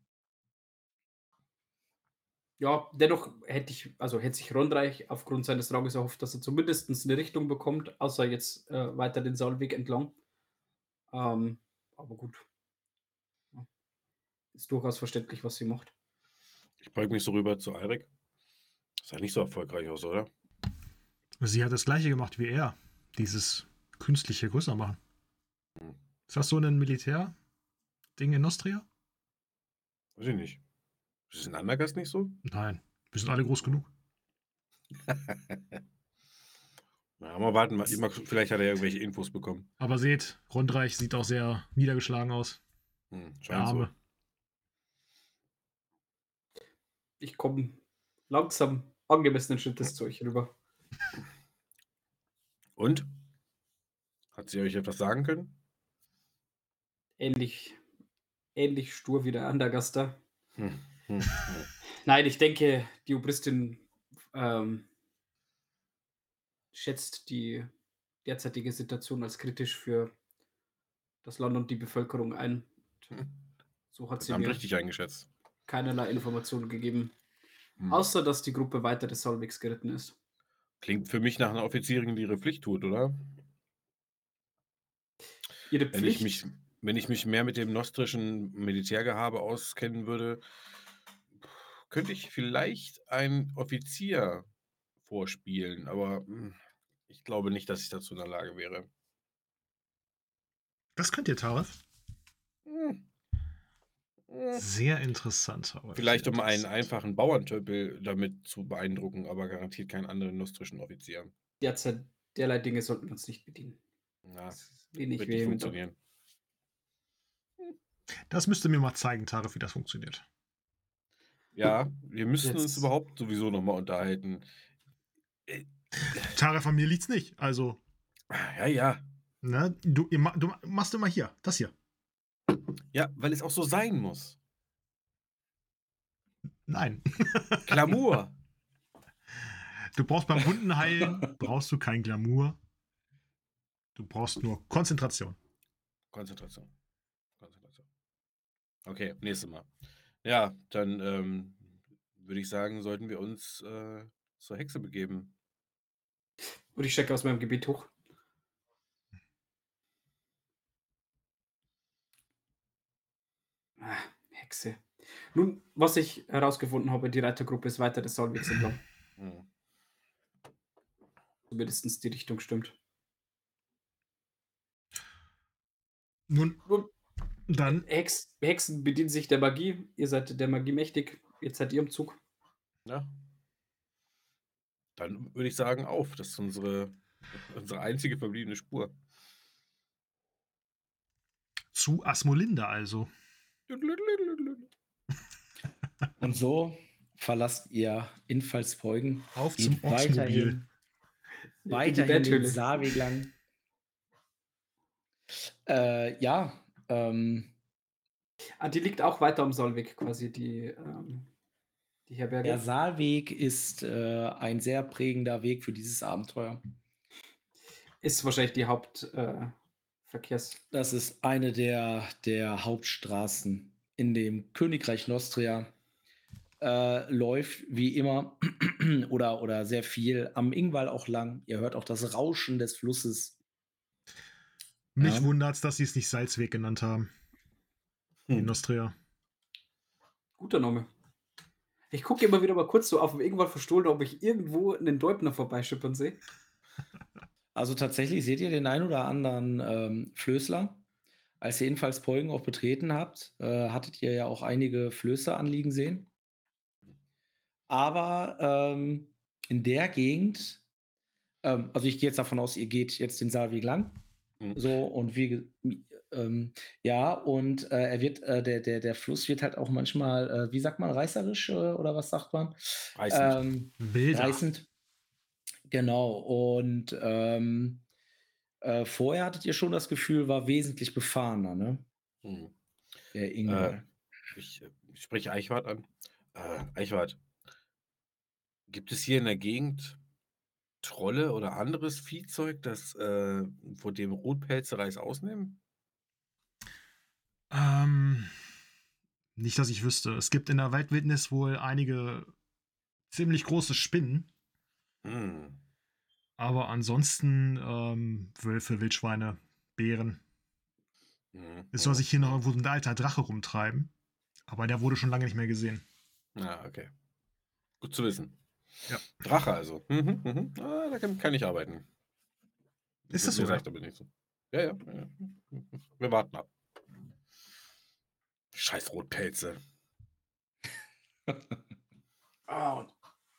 Ja, dennoch hätte ich, also hätte sich Rondreich aufgrund seines Ranges erhofft, dass er zumindest eine Richtung bekommt, außer jetzt äh, weiter den Saalweg entlang. Ähm, aber gut. Ja. Ist durchaus verständlich, was sie macht. Ich beug mich so rüber zu Eirik. Sah nicht so erfolgreich aus, oder? Sie hat das gleiche gemacht wie er. Dieses künstliche größer machen. Hm. Ist das so ein Militär-Ding in Nostria? Weiß ich nicht. Ist es in Andergast nicht so? Nein, wir sind alle groß genug. [laughs] Na, mal warten, vielleicht hat er irgendwelche Infos bekommen. Aber seht, Rundreich sieht auch sehr niedergeschlagen aus. Hm, Der Arme. So. Ich komme langsam angemessenen Schrittes zu euch rüber. Und? Hat sie euch etwas sagen können? Ähnlich, ähnlich stur wie der Andergaster. Hm. Hm, [laughs] Nein, ich denke, die Obristin ähm, schätzt die derzeitige Situation als kritisch für das Land und die Bevölkerung ein. Hm. So hat sie mir richtig eingeschätzt. keinerlei Informationen gegeben, hm. außer dass die Gruppe weiter des Solwegs geritten ist. Klingt für mich nach einer Offizierin, die ihre Pflicht tut, oder? Ihre Pflicht? Wenn ich mich, wenn ich mich mehr mit dem nostrischen Militärgehabe auskennen würde, könnte ich vielleicht einen Offizier vorspielen, aber hm, ich glaube nicht, dass ich dazu in der Lage wäre. Das könnt ihr, Tareth. Hm. Hm. Sehr interessant. Vielleicht um einen einfachen Bauerntöpel damit zu beeindrucken, aber garantiert keinen anderen nostrischen Offizier. Derzeit derlei Dinge sollten wir uns nicht bedienen. Na, das wird nicht funktionieren. Das müsst ihr mir mal zeigen, Taref, wie das funktioniert. Ja, wir müssen uns überhaupt sowieso nochmal unterhalten. Äh, Tara, von mir liegt's nicht. Also, Ja, ja. ne, du, du machst immer hier, das hier. Ja, weil es auch so sein muss. Nein. Glamour. [laughs] Du brauchst beim Wundenheilen, brauchst du kein Glamour. Du brauchst nur Konzentration. Konzentration. Konzentration. Okay, nächstes Mal. Ja, dann ähm, würde ich sagen, sollten wir uns äh, zur Hexe begeben. Und ich stecke aus meinem Gebiet hoch. Ah, Hexe. Nun, was ich herausgefunden habe, die Reitergruppe ist weiter des Saalwegs entlang. [clears throat] Hm. Zumindest die Richtung stimmt. Nun, Nun, dann, Hex, Hexen bedienen sich der Magie. Ihr seid der Magie mächtig. Jetzt seid ihr im Zug. Ja. Dann würde ich sagen, auf. Das ist unsere, unsere einzige verbliebene Spur. zu Asmolinde also. [laughs] Und so verlasst ihr Infallsbeugen. Auf zum Geht Orksmobil. weiterhin, weiterhin den lang. Äh, ja, ähm, Ah, die liegt auch weiter am Saalweg quasi, die, ähm, die Herberge. der Saalweg ist äh, ein sehr prägender Weg für dieses Abenteuer. Ist wahrscheinlich die Hauptverkehrs. Äh, Das ist eine der, der Hauptstraßen in dem Königreich Nostria. Äh, läuft wie immer [clears throat] oder, oder sehr viel am Ingwall auch lang. Ihr hört auch das Rauschen des Flusses. Mich Ja. wundert's, dass sie es nicht Salzweg genannt haben. In Hm. Nostria. Guter Name. Ich gucke immer wieder mal kurz so auf dem irgendwann verstohlen, ob ich irgendwo einen Deubner vorbeischippern sehe. [laughs] Also tatsächlich seht ihr den ein oder anderen ähm, Flößler. Als ihr jedenfalls Polgen auch betreten habt, äh, hattet ihr ja auch einige Flößer anliegen sehen. Aber ähm, in der Gegend, ähm, also ich gehe jetzt davon aus, ihr geht jetzt den Saalweg lang. Mhm. So, und wie, ähm, ja, und äh, er wird, äh, der, der, der Fluss wird halt auch manchmal, äh, wie sagt man, reißerisch äh, oder was sagt man? Reißend. Ähm, reißend. Genau. Und ähm, äh, vorher hattet ihr schon das Gefühl, war wesentlich befahrener, ne? Hm. Der Ingwer. Ich, äh, ich spreche Eichwart an. Äh, Eichwart, gibt es hier in der Gegend Trolle oder anderes Viehzeug, das äh, vor dem Rotpelze Reis ausnehmen? Ähm, nicht, dass ich wüsste. Es gibt in der Waldwildnis wohl einige ziemlich große Spinnen, Hm. aber ansonsten ähm, Wölfe, Wildschweine, Bären. Hm. Es soll sich hier noch irgendwo ein alter Drache rumtreiben, aber der wurde schon lange nicht mehr gesehen. Ja, okay. Gut zu wissen. Ja. Drache also. Mhm, mhm. Ah, da kann, kann ich arbeiten. Ist das so, reicht aber nicht so. Ja, ja, ja. Wir warten ab. Scheiß Rotpelze. [laughs] Ah, und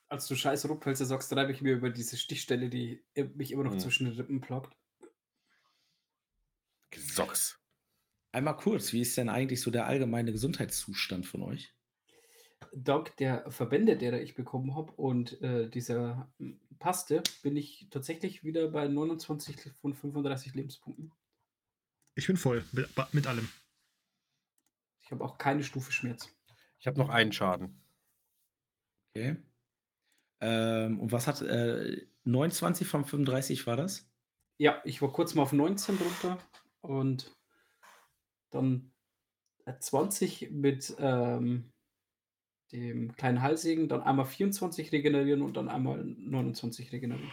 als du scheiß Rupphölzer sagst, treibe ich mir über diese Stichstelle, die mich immer noch Mhm. zwischen den Rippen plagt. Gesocks. Einmal kurz, wie ist denn eigentlich so der allgemeine Gesundheitszustand von euch? Dank der Verbände, derer ich bekommen habe und äh, dieser mm, Paste, bin ich tatsächlich wieder bei 29 von 35 Lebenspunkten. Ich bin voll mit, mit allem. Ich habe auch keine Stufe Schmerz. Ich habe noch einen Schaden. Okay. Ähm, und was hat äh, 29 von 35 war das? Ja, ich war kurz mal auf 19 drunter und dann äh, 20 mit ähm, dem kleinen Halsegen, dann einmal 24 regenerieren und dann einmal 29 regenerieren.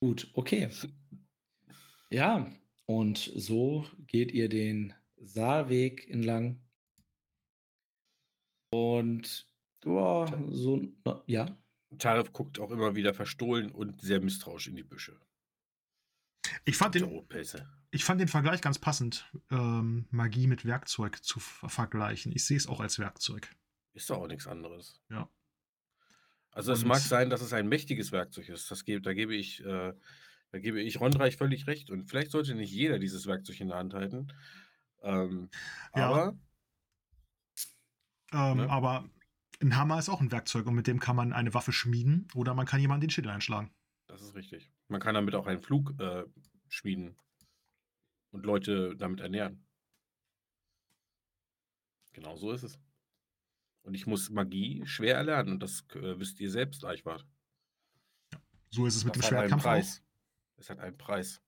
Gut, okay. Ja, und so geht ihr den Saalweg entlang. Und ja, so, ja. Tarif guckt auch immer wieder verstohlen und sehr misstrauisch in die Büsche. Ich fand den, ich fand den Vergleich ganz passend, ähm, Magie mit Werkzeug zu ver- vergleichen. Ich sehe es auch als Werkzeug. Ist doch auch nichts anderes. Ja. Also es Und- mag sein, dass es ein mächtiges Werkzeug ist. Das gebe, da gebe ich, äh, da gebe ich Rondreich völlig recht. Und vielleicht sollte nicht jeder dieses Werkzeug in der Hand halten. Ähm, Ja. aber Ähm, Ne? Aber ein Hammer ist auch ein Werkzeug und mit dem kann man eine Waffe schmieden oder man kann jemanden den Schädel einschlagen. Das ist richtig. Man kann damit auch einen Flug äh, schmieden und Leute damit ernähren. Genau so ist es. Und ich muss Magie schwer erlernen. Und das äh, wisst ihr selbst, Eichwart. So ist es mit Das dem hat einen Schwertkampf auch. Preis. Es hat einen Preis.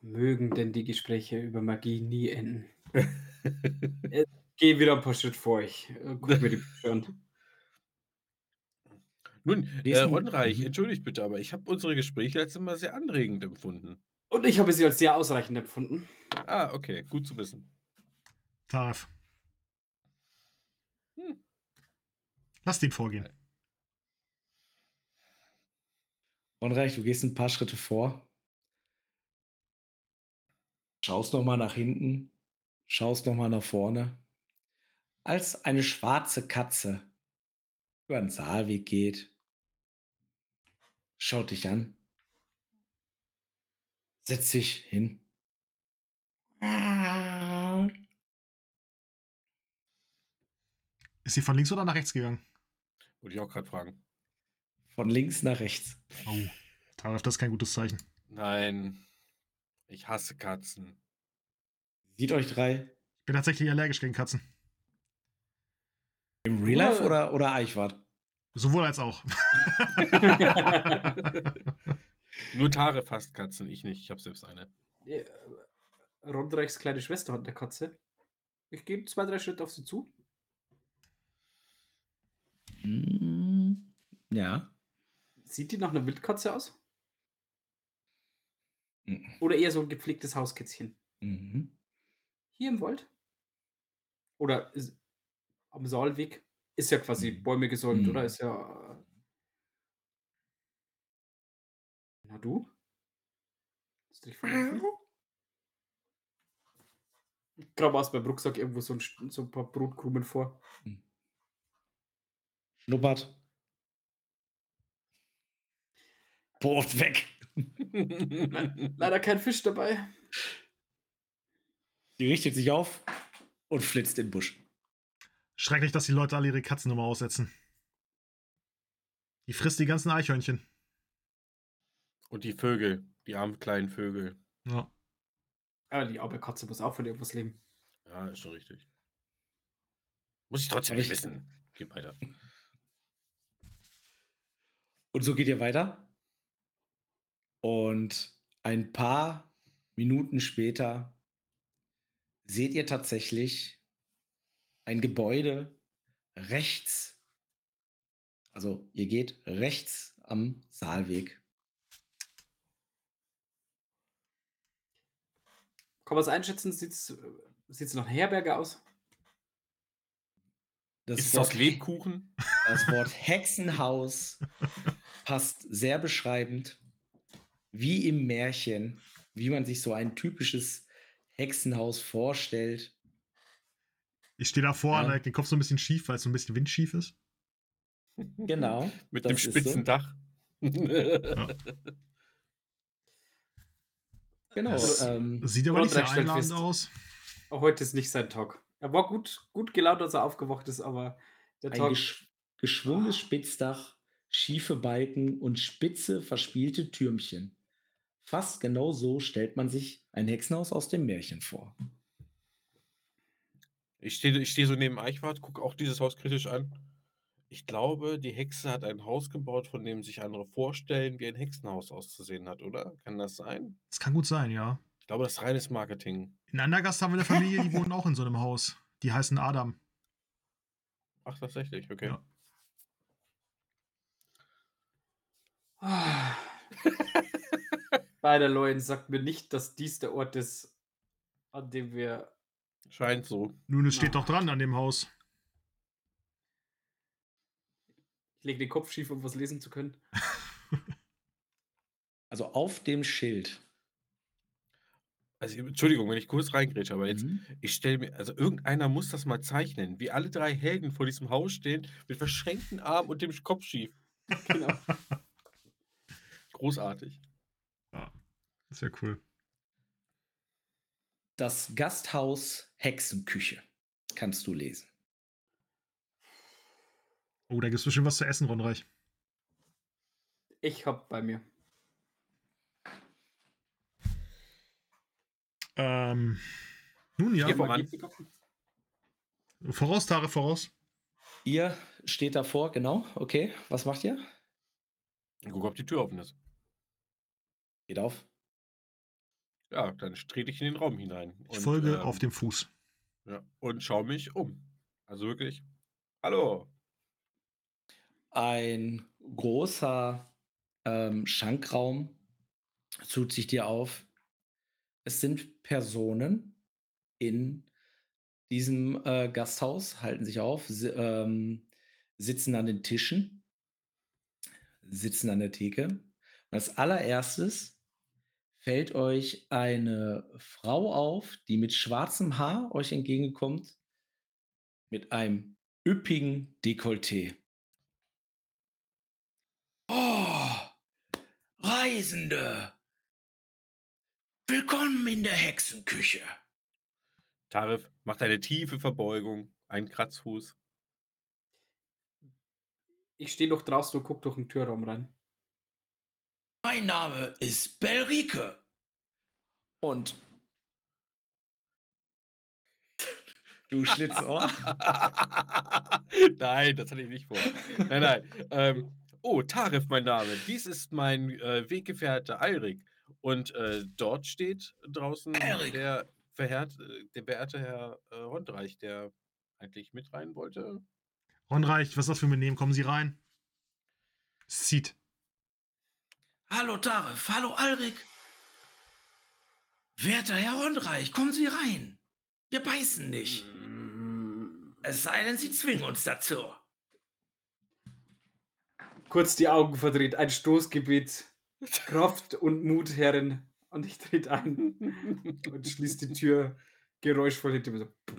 Mögen denn die Gespräche über Magie nie enden. [laughs] Geh wieder ein paar Schritt vor euch. Äh, Guck mir die Bücher an. [laughs] Nun, äh, Ronreich, Mhm. entschuldigt bitte, aber ich habe unsere Gespräche als immer sehr anregend empfunden. Und ich habe sie als sehr ausreichend empfunden. Ah, okay, gut zu wissen. Tarf. Lass den vorgehen. Unrecht, du gehst ein paar Schritte vor. Schaust nochmal nach hinten. Schaust nochmal nach vorne. Als eine schwarze Katze über den Saalweg geht, schaut dich an. Setzt sich hin. Ist sie von links oder nach rechts gegangen? Wollte ich auch gerade fragen. Von links nach rechts. Oh, Tarf, das ist kein gutes Zeichen. Nein, ich hasse Katzen. Sieht euch drei Ich bin tatsächlich allergisch gegen Katzen. im Real Life Ja. oder, oder Eichwart? Sowohl als auch. [laughs] Nur Tare fasst Katzen, ich nicht. Ich habe selbst eine. Äh, Rondreichs kleine Schwester hat eine Katze. Ich gehe zwei, drei Schritte auf sie zu. Hm, ja. Sieht die nach einer Wildkatze aus? Mhm. Oder eher so ein gepflegtes Hauskätzchen? Mhm. Hier im Wald? Oder ist, am Saalweg? Ist ja quasi Mhm. Bäume gesäumt, Mhm. oder? Ist ja. Na du? Hast du dich verlaufen? Ich grabe aus meinem Rucksack irgendwo so ein, so ein paar Brotkrumen vor. Schnuppert. Boot weg. [laughs] Leider kein Fisch dabei. Die richtet sich auf und flitzt in den Busch. Schrecklich, dass die Leute alle ihre Katzen immer aussetzen. Die frisst die ganzen Eichhörnchen. Und die Vögel, die armen kleinen Vögel. Ja. Aber die arme Katze muss auch von irgendwas leben. Ja, ist schon richtig. Muss ich trotzdem nicht ich- wissen. Geh weiter. Und so geht ihr weiter. Und ein paar Minuten später seht ihr tatsächlich ein Gebäude rechts. Also ihr geht rechts am Saalweg. Kann man es einschätzen? Sieht es nach Herberge aus? Das ist Wort das Lebkuchen? Das Wort Hexenhaus [laughs] passt sehr beschreibend, wie im Märchen, wie man sich so ein typisches Hexenhaus vorstellt. Ich stehe davor Ja. und den Kopf so ein bisschen schief, weil es so ein bisschen windschief ist. Genau. Mit dem ist so. spitzen Dach. Genau. Das Ähm, Sieht aber nicht sehr einladend fest. aus. Auch heute ist nicht sein Tag. Er war gut, gut gelaunt, als er aufgewacht ist, aber der ein Tag. gesch geschwungenes Spitzdach, schiefe Balken und spitze, verspielte Türmchen. Fast genau so stellt man sich ein Hexenhaus aus dem Märchen vor. Ich stehe ich steh so neben Eichwart, gucke auch dieses Haus kritisch an. Ich glaube, die Hexe hat ein Haus gebaut, von dem sich andere vorstellen, wie ein Hexenhaus auszusehen hat, oder? Kann das sein? Das kann gut sein, ja. Ich glaube, das ist reines Marketing. In Andergast haben wir eine [laughs] Familie, die wohnen auch in so einem Haus. Die heißen Adam. Ach, tatsächlich, okay. Ja. [laughs] Bei der Leuen sagt mir nicht, dass dies der Ort ist, an dem wir. Scheint so. Nun, es steht doch dran an dem Haus. Ich lege den Kopf schief, um was lesen zu können. [laughs] Also auf dem Schild. Also, Entschuldigung, wenn ich kurz reingrätsche, aber jetzt, Mhm. ich stelle mir, also irgendeiner muss das mal zeichnen, wie alle drei Helden vor diesem Haus stehen, mit verschränkten Armen und dem Kopf schief. [laughs] Genau. Großartig. Das wäre cool. Das Gasthaus Hexenküche. Kannst du lesen. Oh, da gibt es bestimmt was zu essen, Ronreich. Ich hab bei mir. Ähm, nun ja, voraus, Tare, voraus. Ihr steht davor, genau. Okay, was macht ihr? Guck, ob die Tür offen ist. Geht auf. Ja, dann trete ich in den Raum hinein. Ich und, folge ähm, auf dem Fuß. Ja, und schaue mich um. Also wirklich. Hallo. Ein großer ähm, Schankraum tut sich dir auf. Es sind Personen in diesem äh, Gasthaus, halten sich auf, si ähm, sitzen an den Tischen, sitzen an der Theke. Und als allererstes fällt euch eine Frau auf, die mit schwarzem Haar euch entgegenkommt, mit einem üppigen Dekolleté. Oh, Reisende! Willkommen in der Hexenküche. Tarif macht eine tiefe Verbeugung, ein Kratzfuß. Ich stehe noch draußen und guck durch den Türraum rein. Mein Name ist Belrike. Und du Schlitzohr. [laughs] nein, das hatte ich nicht vor. Nein, nein. Ähm, oh, Tarif, mein Name. Dies ist mein äh, Weggefährte Alrik. Und äh, dort steht draußen Alrik. der, verheert, äh, der verehrte Herr äh, Rondreich, der eigentlich mit rein wollte. Ronreich, was ist das für ein Benehmen? Kommen Sie rein. Es zieht. Hallo Tarif, hallo Alrik. Werter Herr Rondreich, kommen Sie rein. Wir beißen nicht. Es sei denn, Sie zwingen uns dazu. Kurz die Augen verdreht, ein Stoßgebet. Kraft und Mut, Herren. Und ich trete ein [laughs] und schließe die Tür geräuschvoll hinter mir. So.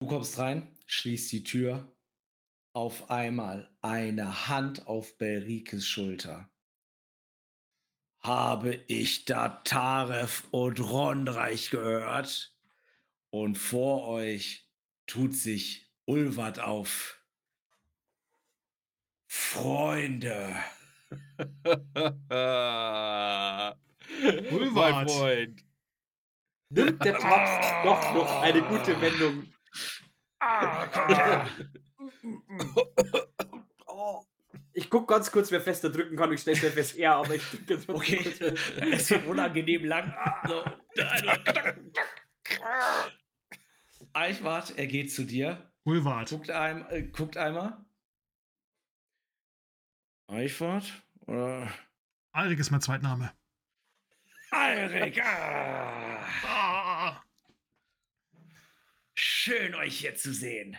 Du kommst rein, schließt die Tür. Auf einmal eine Hand auf Belrikes Schulter. Habe ich da Taref und Rondreich gehört? Und vor euch tut sich Ulvat auf. Freunde, [laughs] Wohlwart. Freund. Nimmt der Papst doch noch eine gute Wendung. [laughs] Oh. Ich guck ganz kurz, wer fester drücken kann. Ich stelle fest, er, aber ich drücke jetzt mal Okay. kurz. es [laughs] wird unangenehm lang. So. Eichwart, er geht zu dir. Wohlwart. Guckt, ein, äh, guckt einmal. Eichwart? Oder? Alrik ist mein Zweitname. Alrik! Ah, Ah, schön, euch hier zu sehen.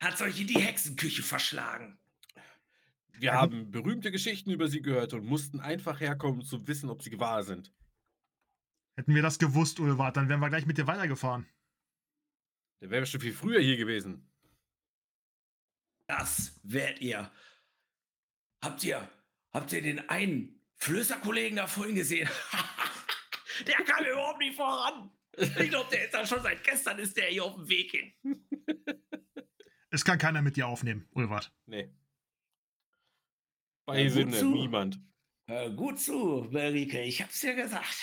Hat's euch in die Hexenküche verschlagen? Wir haben berühmte Geschichten über sie gehört und mussten einfach herkommen, um zu wissen, ob sie wahr sind. hätten wir das gewusst, Ulwart, dann wären wir gleich mit dir weitergefahren. Der wäre schon viel früher hier gewesen. Das werdet ihr. Habt ihr, habt ihr den einen Flößerkollegen da vorhin gesehen? [laughs] der kam überhaupt nicht voran. Ich glaube, der ist da schon seit gestern ist der hier auf dem Weg hin. [laughs] Es kann keiner mit dir aufnehmen, Ulwart. Nee. Bei Ja, Sinne, wozu? niemand. Hör gut zu, Berike, ich hab's dir gesagt.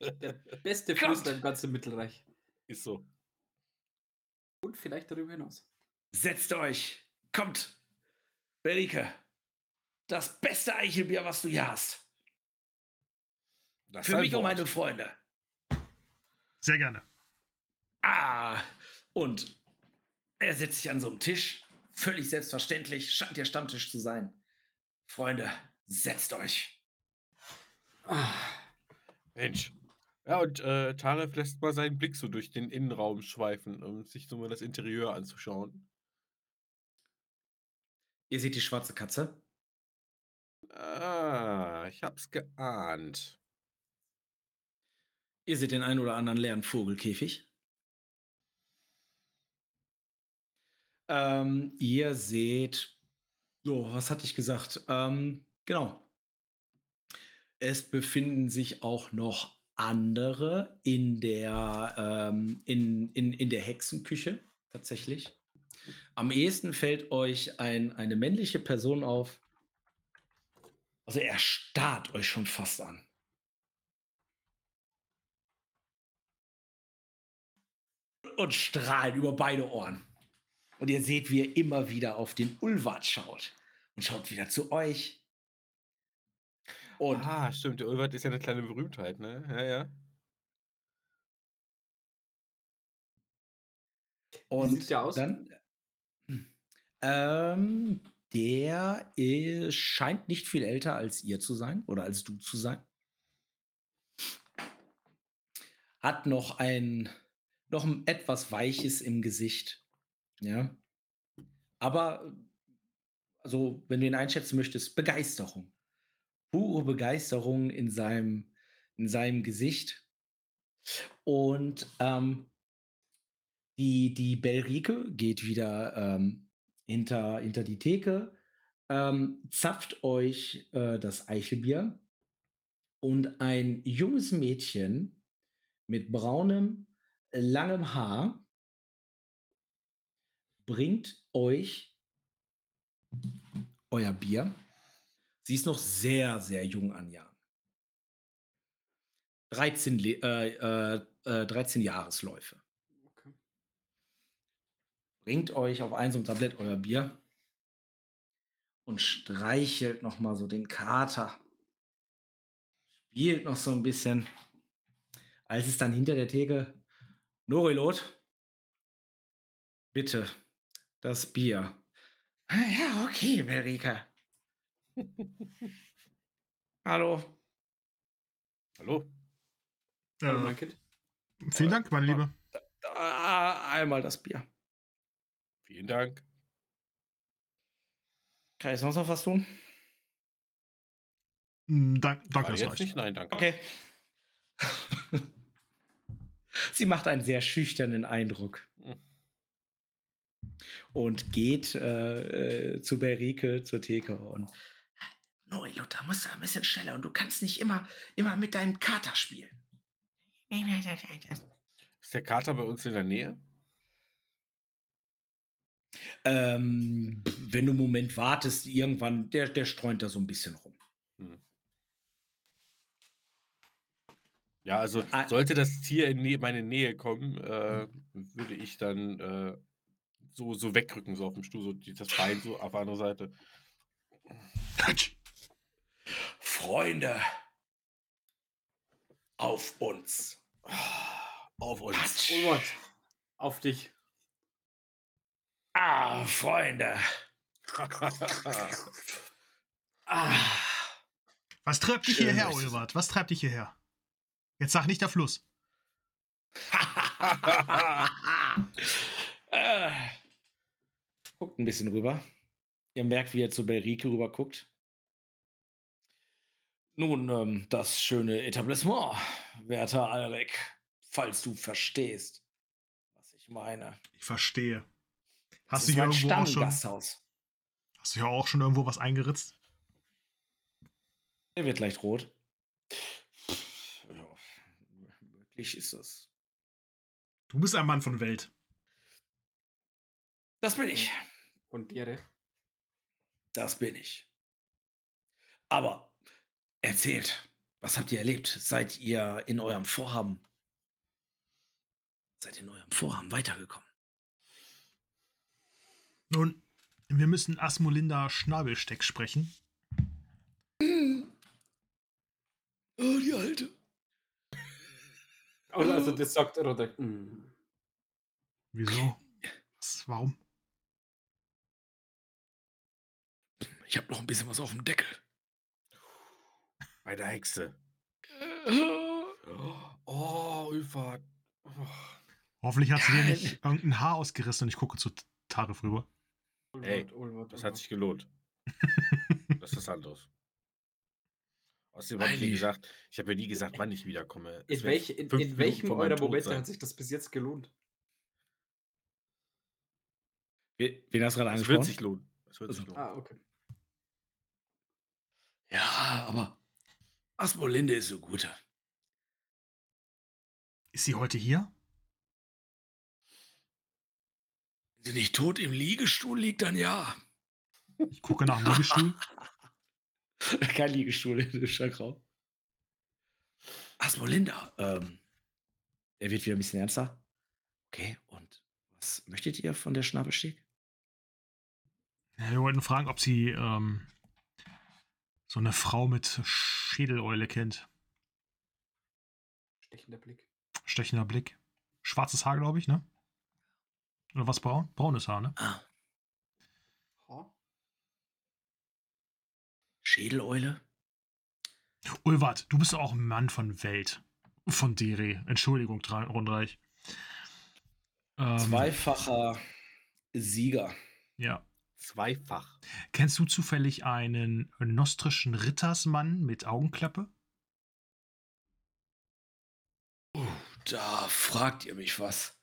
Der beste Flüster im ganzen Mittelreich. Ist so. Und vielleicht darüber hinaus. Setzt euch. Kommt. Berike. Das beste Eichelbier, was du hier hast. Das Für mich und Wort. meine Freunde. Sehr gerne. Ah. Und er setzt sich an so einem Tisch. Völlig selbstverständlich. Scheint ihr Stammtisch zu sein. Freunde, setzt euch. Ah, Mensch. Ja, und äh, Taref lässt mal seinen Blick so durch den Innenraum schweifen, um sich so mal das Interieur anzuschauen. Ihr seht die schwarze Katze. Ah, ich hab's geahnt. Ihr seht den einen oder anderen leeren Vogelkäfig. Ähm, ihr seht, so, was hatte ich gesagt? Ähm, genau. Es befinden sich auch noch andere in der, ähm, in, in, in der Hexenküche, tatsächlich. Am ehesten fällt euch ein, eine männliche Person auf. Also er starrt euch schon fast an. Und strahlt über beide Ohren. Und ihr seht, wie er immer wieder auf den Ulwart schaut. Und schaut wieder zu euch. Und ah, stimmt, der Ulwart ist ja eine kleine Berühmtheit, ne? Ja, ja. Und sieht der aus? dann. Ähm, der ist, scheint nicht viel älter als ihr zu sein oder als du zu sein. Hat noch ein, noch ein etwas Weiches im Gesicht. Ja. Aber, also, wenn du ihn einschätzen möchtest, Begeisterung. Pure Begeisterung in seinem, in seinem Gesicht. Und ähm, die, die Belrike geht wieder ähm, hinter, hinter die Theke, ähm, zapft euch äh, das Eichelbier und ein junges Mädchen mit braunem, langem Haar bringt euch euer Bier. Sie ist noch sehr, sehr jung an Jahren. 13, Le- äh, äh, äh, 13 Jahresläufe Okay. bringt euch auf ein so Tablett euer Bier und streichelt noch mal so den Kater. Spielt noch so ein bisschen. Als es dann hinter der Theke, Norilot, bitte, das Bier. "Ah, Ja, okay, Merika. [laughs] Hallo. Hallo? Hallo, Äh, mein Kind. vielen Dank, meine Liebe. Ah, einmal das Bier. Vielen Dank. Kann ich sonst noch was tun? Mm, Dank, danke, Gerade das jetzt reicht. nicht? Nein, danke. Okay. [laughs] Sie macht einen sehr schüchternen Eindruck Hm. Und geht äh, äh, zu Berike, zur Theke und Nori, Luther, musst du ein bisschen schneller und du kannst nicht immer, immer mit deinem Kater spielen. Ist der Kater bei uns in der Nähe? Ähm, wenn du einen Moment wartest, irgendwann, der, der streunt da so ein bisschen rum. Ja, also Ah. sollte das Tier in meine Nähe kommen, äh, würde ich dann äh, so, so wegrücken, so auf dem Stuhl, so die, das Bein so auf der anderen Seite. Freunde, auf uns. Auf uns. Patsch. Ulwart, auf dich. Ah, Freunde. Ah. Was treibt dich Schön, hierher, Ulwart? Was treibt dich hierher? Jetzt sag nicht der Fluss. Äh. [laughs] Guckt ein bisschen rüber. Ihr merkt, wie er zu Belrike rüber guckt. Nun, ähm, das schöne Etablissement, werter Alrik, falls du verstehst, was ich meine. Ich verstehe. Das Hast du hier irgendwo auch schon, hast du hier auch schon irgendwo was eingeritzt? Er wird leicht rot. Ja, möglich ist es. Du bist ein Mann von Welt. Das bin ich. Und Ehre. Das bin ich. Aber erzählt, was habt ihr erlebt? Seid ihr in eurem Vorhaben? Seid ihr in eurem Vorhaben weitergekommen? Nun, wir müssen Asmolinda Schnabelsteck sprechen. Oh, die alte. Also, also das sagt er oder. Mm. Wieso? Warum? Ich habe noch ein bisschen was auf dem Deckel. Bei der Hexe. [laughs] Oh. Oh. Hoffentlich hat sie dir nicht [laughs] irgendein Haar ausgerissen und ich gucke zu Tarif rüber. Ey, Das hat sich gelohnt. [laughs] Das ist was anderes. Außerdem habe ich nie gesagt, ich habe ja nie gesagt, wann ich wiederkomme. In, welch, in, in welchem eurer Momente sein. hat sich das bis jetzt gelohnt? Wen hast du gerade Es wird angesprochen? sich lohnen. Es wird sich Also. lohnen. Ah, okay. Ja, aber Asmolinde ist so gut. Ist sie heute hier? sie nicht tot im Liegestuhl liegt, dann ja. Ich gucke nach dem Liegestuhl. [laughs] Kein Liegestuhl in dem Schrankraum. Asmolinda, ähm, er wird wieder ein bisschen ernster. Okay, und was möchtet ihr von der Schnabelstieg? Ja, wir wollten fragen, ob sie ähm, so eine Frau mit Schädeleule kennt. Stechender Blick. Stechender Blick. Schwarzes Haar, glaube ich, ne? Oder was braun? Braunes Haar, ne? Ah, Ha? Schädeleule? Ulwart, du bist auch ein Mann von Welt. Von Dere. Entschuldigung, Rundreich. Ähm, Zweifacher Sieger. Ja. Zweifach. Kennst du zufällig einen nostrischen Rittersmann mit Augenklappe? Da fragt ihr mich was.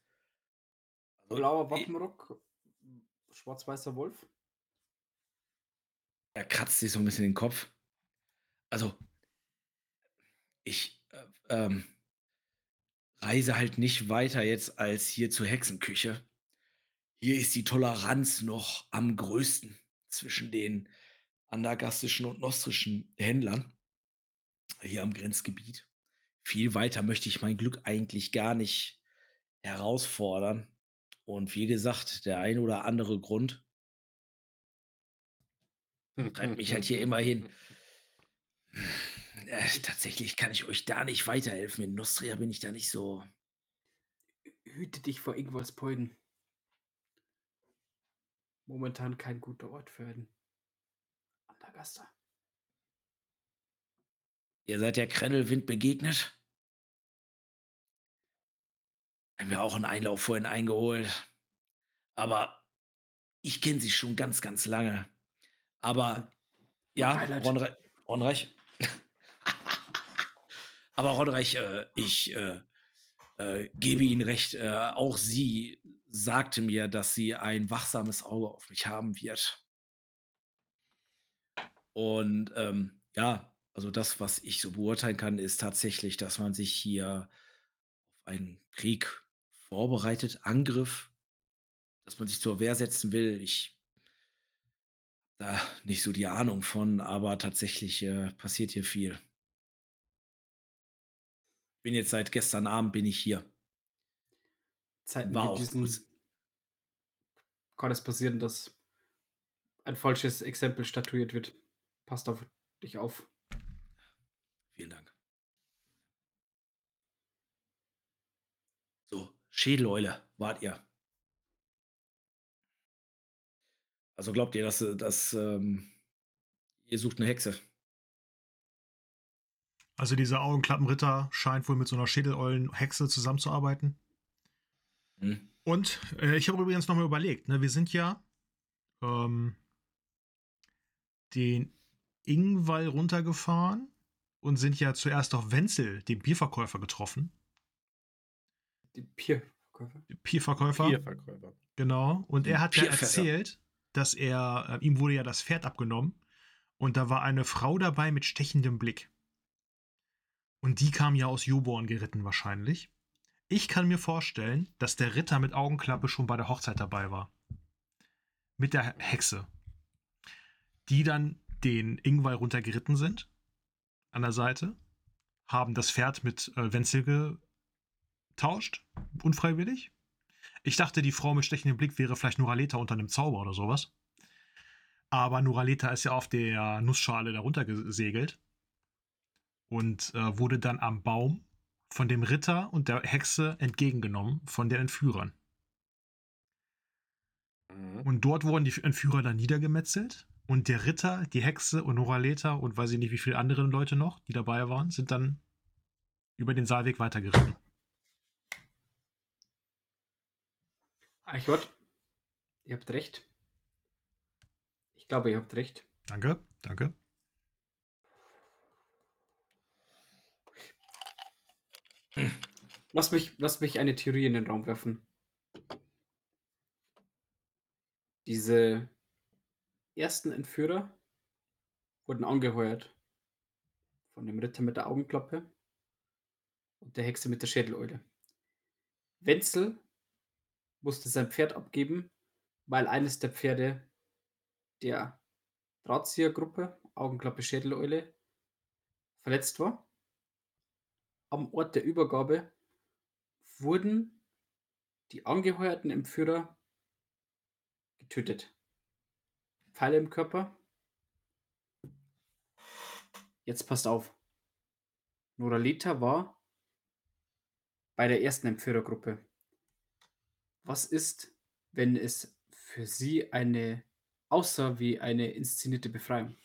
Also, Blauer Wappenrock, schwarz-weißer Wolf. Er kratzt sich so ein bisschen den Kopf. Also, ich äh, ähm, reise halt nicht weiter jetzt als hier zur Hexenküche. Hier ist die Toleranz noch am größten zwischen den andergastischen und nostrischen Händlern hier am Grenzgebiet. Viel weiter möchte ich mein Glück eigentlich gar nicht herausfordern. Und wie gesagt, der ein oder andere Grund treibt mich halt hier immer hin. Äh, tatsächlich kann ich euch da nicht weiterhelfen. In Nostria bin ich da nicht so. Hüte dich vor Ingolsbeuden. Momentan kein guter Ort für einen Andergaster. Ihr seid der Krennelwind begegnet. Haben wir auch einen Einlauf vorhin eingeholt. Aber ich kenne sie schon ganz, ganz lange. Aber ja. Ronre Ronreich. [laughs] Aber Ronreich, äh, ich äh, äh, gebe Ihnen recht. Äh, auch sie sagte mir, dass sie ein wachsames Auge auf mich haben wird. Und ähm, ja, also das, was ich so beurteilen kann, ist tatsächlich, dass man sich hier auf einen Krieg vorbereitet, Angriff, dass man sich zur Wehr setzen will. Ich da nicht so die Ahnung von, aber tatsächlich äh, passiert hier viel. Bin jetzt seit gestern Abend bin ich hier. Zeiten War auch diesen kann es passieren, dass ein falsches Exempel statuiert wird. Passt auf dich auf. Vielen Dank. So, Schädeleule, wart ihr. Also glaubt ihr, dass, äh, dass ähm, ihr sucht eine Hexe? Also dieser Augenklappenritter scheint wohl mit so einer Schädeleulen-Hexe zusammenzuarbeiten. Hm? Und äh, ich habe übrigens nochmal überlegt, ne, wir sind ja ähm, den Ingwall runtergefahren und sind ja zuerst auf Wenzel, den Bierverkäufer, getroffen. Die Bierverkäufer. Den Bierverkäufer. Bierverkäufer. Genau. Und er hat ja erzählt, dass er, äh, ihm wurde ja das Pferd abgenommen und da war eine Frau dabei mit stechendem Blick. Und die kam ja aus Joborn geritten wahrscheinlich. Ich kann mir vorstellen, dass der Ritter mit Augenklappe schon bei der Hochzeit dabei war. Mit der Hexe. Die dann den Ingwall runtergeritten sind. An der Seite. Haben das Pferd mit äh, Wenzel getauscht. Unfreiwillig. Ich dachte, die Frau mit stechendem Blick wäre vielleicht Nuraleta unter einem Zauber oder sowas. Aber Nuraleta ist ja auf der Nussschale darunter gesegelt und äh, wurde dann am Baum von dem Ritter und der Hexe entgegengenommen von den Entführern. Mhm. Und dort wurden die Entführer dann niedergemetzelt. Und der Ritter, die Hexe und Nuraleta und weiß ich nicht, wie viele andere Leute noch, die dabei waren, sind dann über den Saalweg weitergeritten. Eichwort, ihr habt recht. Ich glaube, ihr habt recht. Danke, danke. Lass mich, lass mich eine Theorie in den Raum werfen. Diese ersten Entführer wurden angeheuert von dem Ritter mit der Augenklappe und der Hexe mit der Schädeleule. Wenzel musste sein Pferd abgeben weil eines der Pferde der Drahtziehergruppe, Augenklappe Schädeleule, verletzt war. Am Ort der Übergabe wurden die angeheuerten Entführer getötet. Pfeile im Körper. Jetzt passt auf. Noralita war bei der ersten Entführergruppe. Was ist, wenn es für sie eine aussah wie eine inszenierte Befreiung?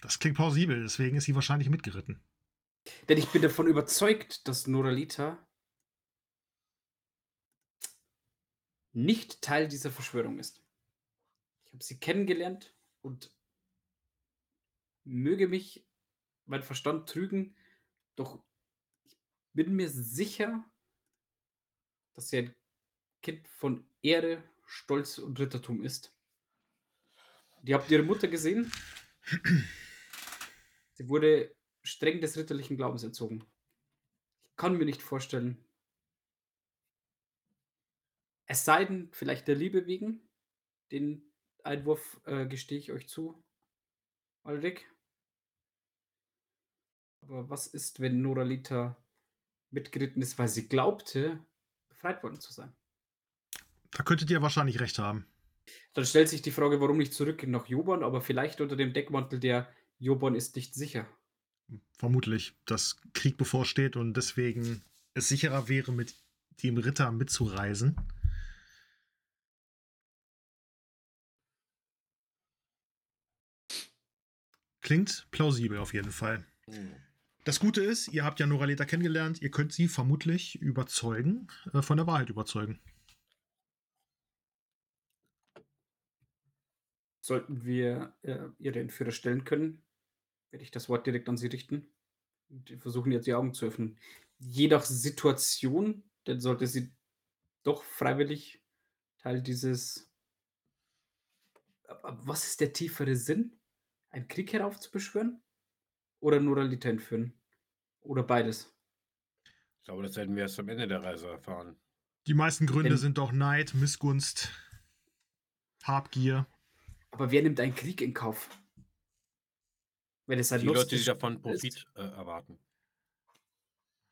Das klingt plausibel, deswegen ist sie wahrscheinlich mitgeritten. Denn ich bin davon überzeugt, dass Noralita nicht Teil dieser Verschwörung ist. Ich habe sie kennengelernt und möge mich mein Verstand trügen, doch ich bin mir sicher, dass sie ein Kind von Ehre, Stolz und Rittertum ist. Die habt ihre Mutter gesehen? Sie wurde streng des ritterlichen Glaubens erzogen. Ich kann mir nicht vorstellen, es sei denn, vielleicht der Liebe wegen, den Einwurf äh, gestehe ich euch zu, Ulrich. Aber was ist, wenn Noralita mitgeritten ist, weil sie glaubte, befreit worden zu sein? Da könntet ihr wahrscheinlich recht haben. Dann stellt sich die Frage, warum nicht zurück nach Joban, aber vielleicht unter dem Deckmantel der Joban ist nicht sicher. Vermutlich, dass Krieg bevorsteht und deswegen es sicherer wäre, mit dem Ritter mitzureisen. Klingt plausibel auf jeden Fall. Hm. Das Gute ist, ihr habt ja Noraleta kennengelernt, ihr könnt sie vermutlich überzeugen, äh, von der Wahrheit überzeugen. Sollten wir äh, ihre Entführer stellen können, werde ich das Wort direkt an sie richten. Und wir versuchen jetzt die Augen zu öffnen. Je nach Situation, dann sollte sie doch freiwillig Teil dieses. Aber was ist der tiefere Sinn? Einen Krieg heraufzubeschwören? Oder Noralita entführen? Oder beides? Ich glaube, das werden wir erst am Ende der Reise erfahren. Die meisten Gründe Denn- sind doch Neid, Missgunst, Habgier. Aber wer nimmt einen Krieg in Kauf? Wenn es ein Die Leute, die davon. Profit äh, erwarten.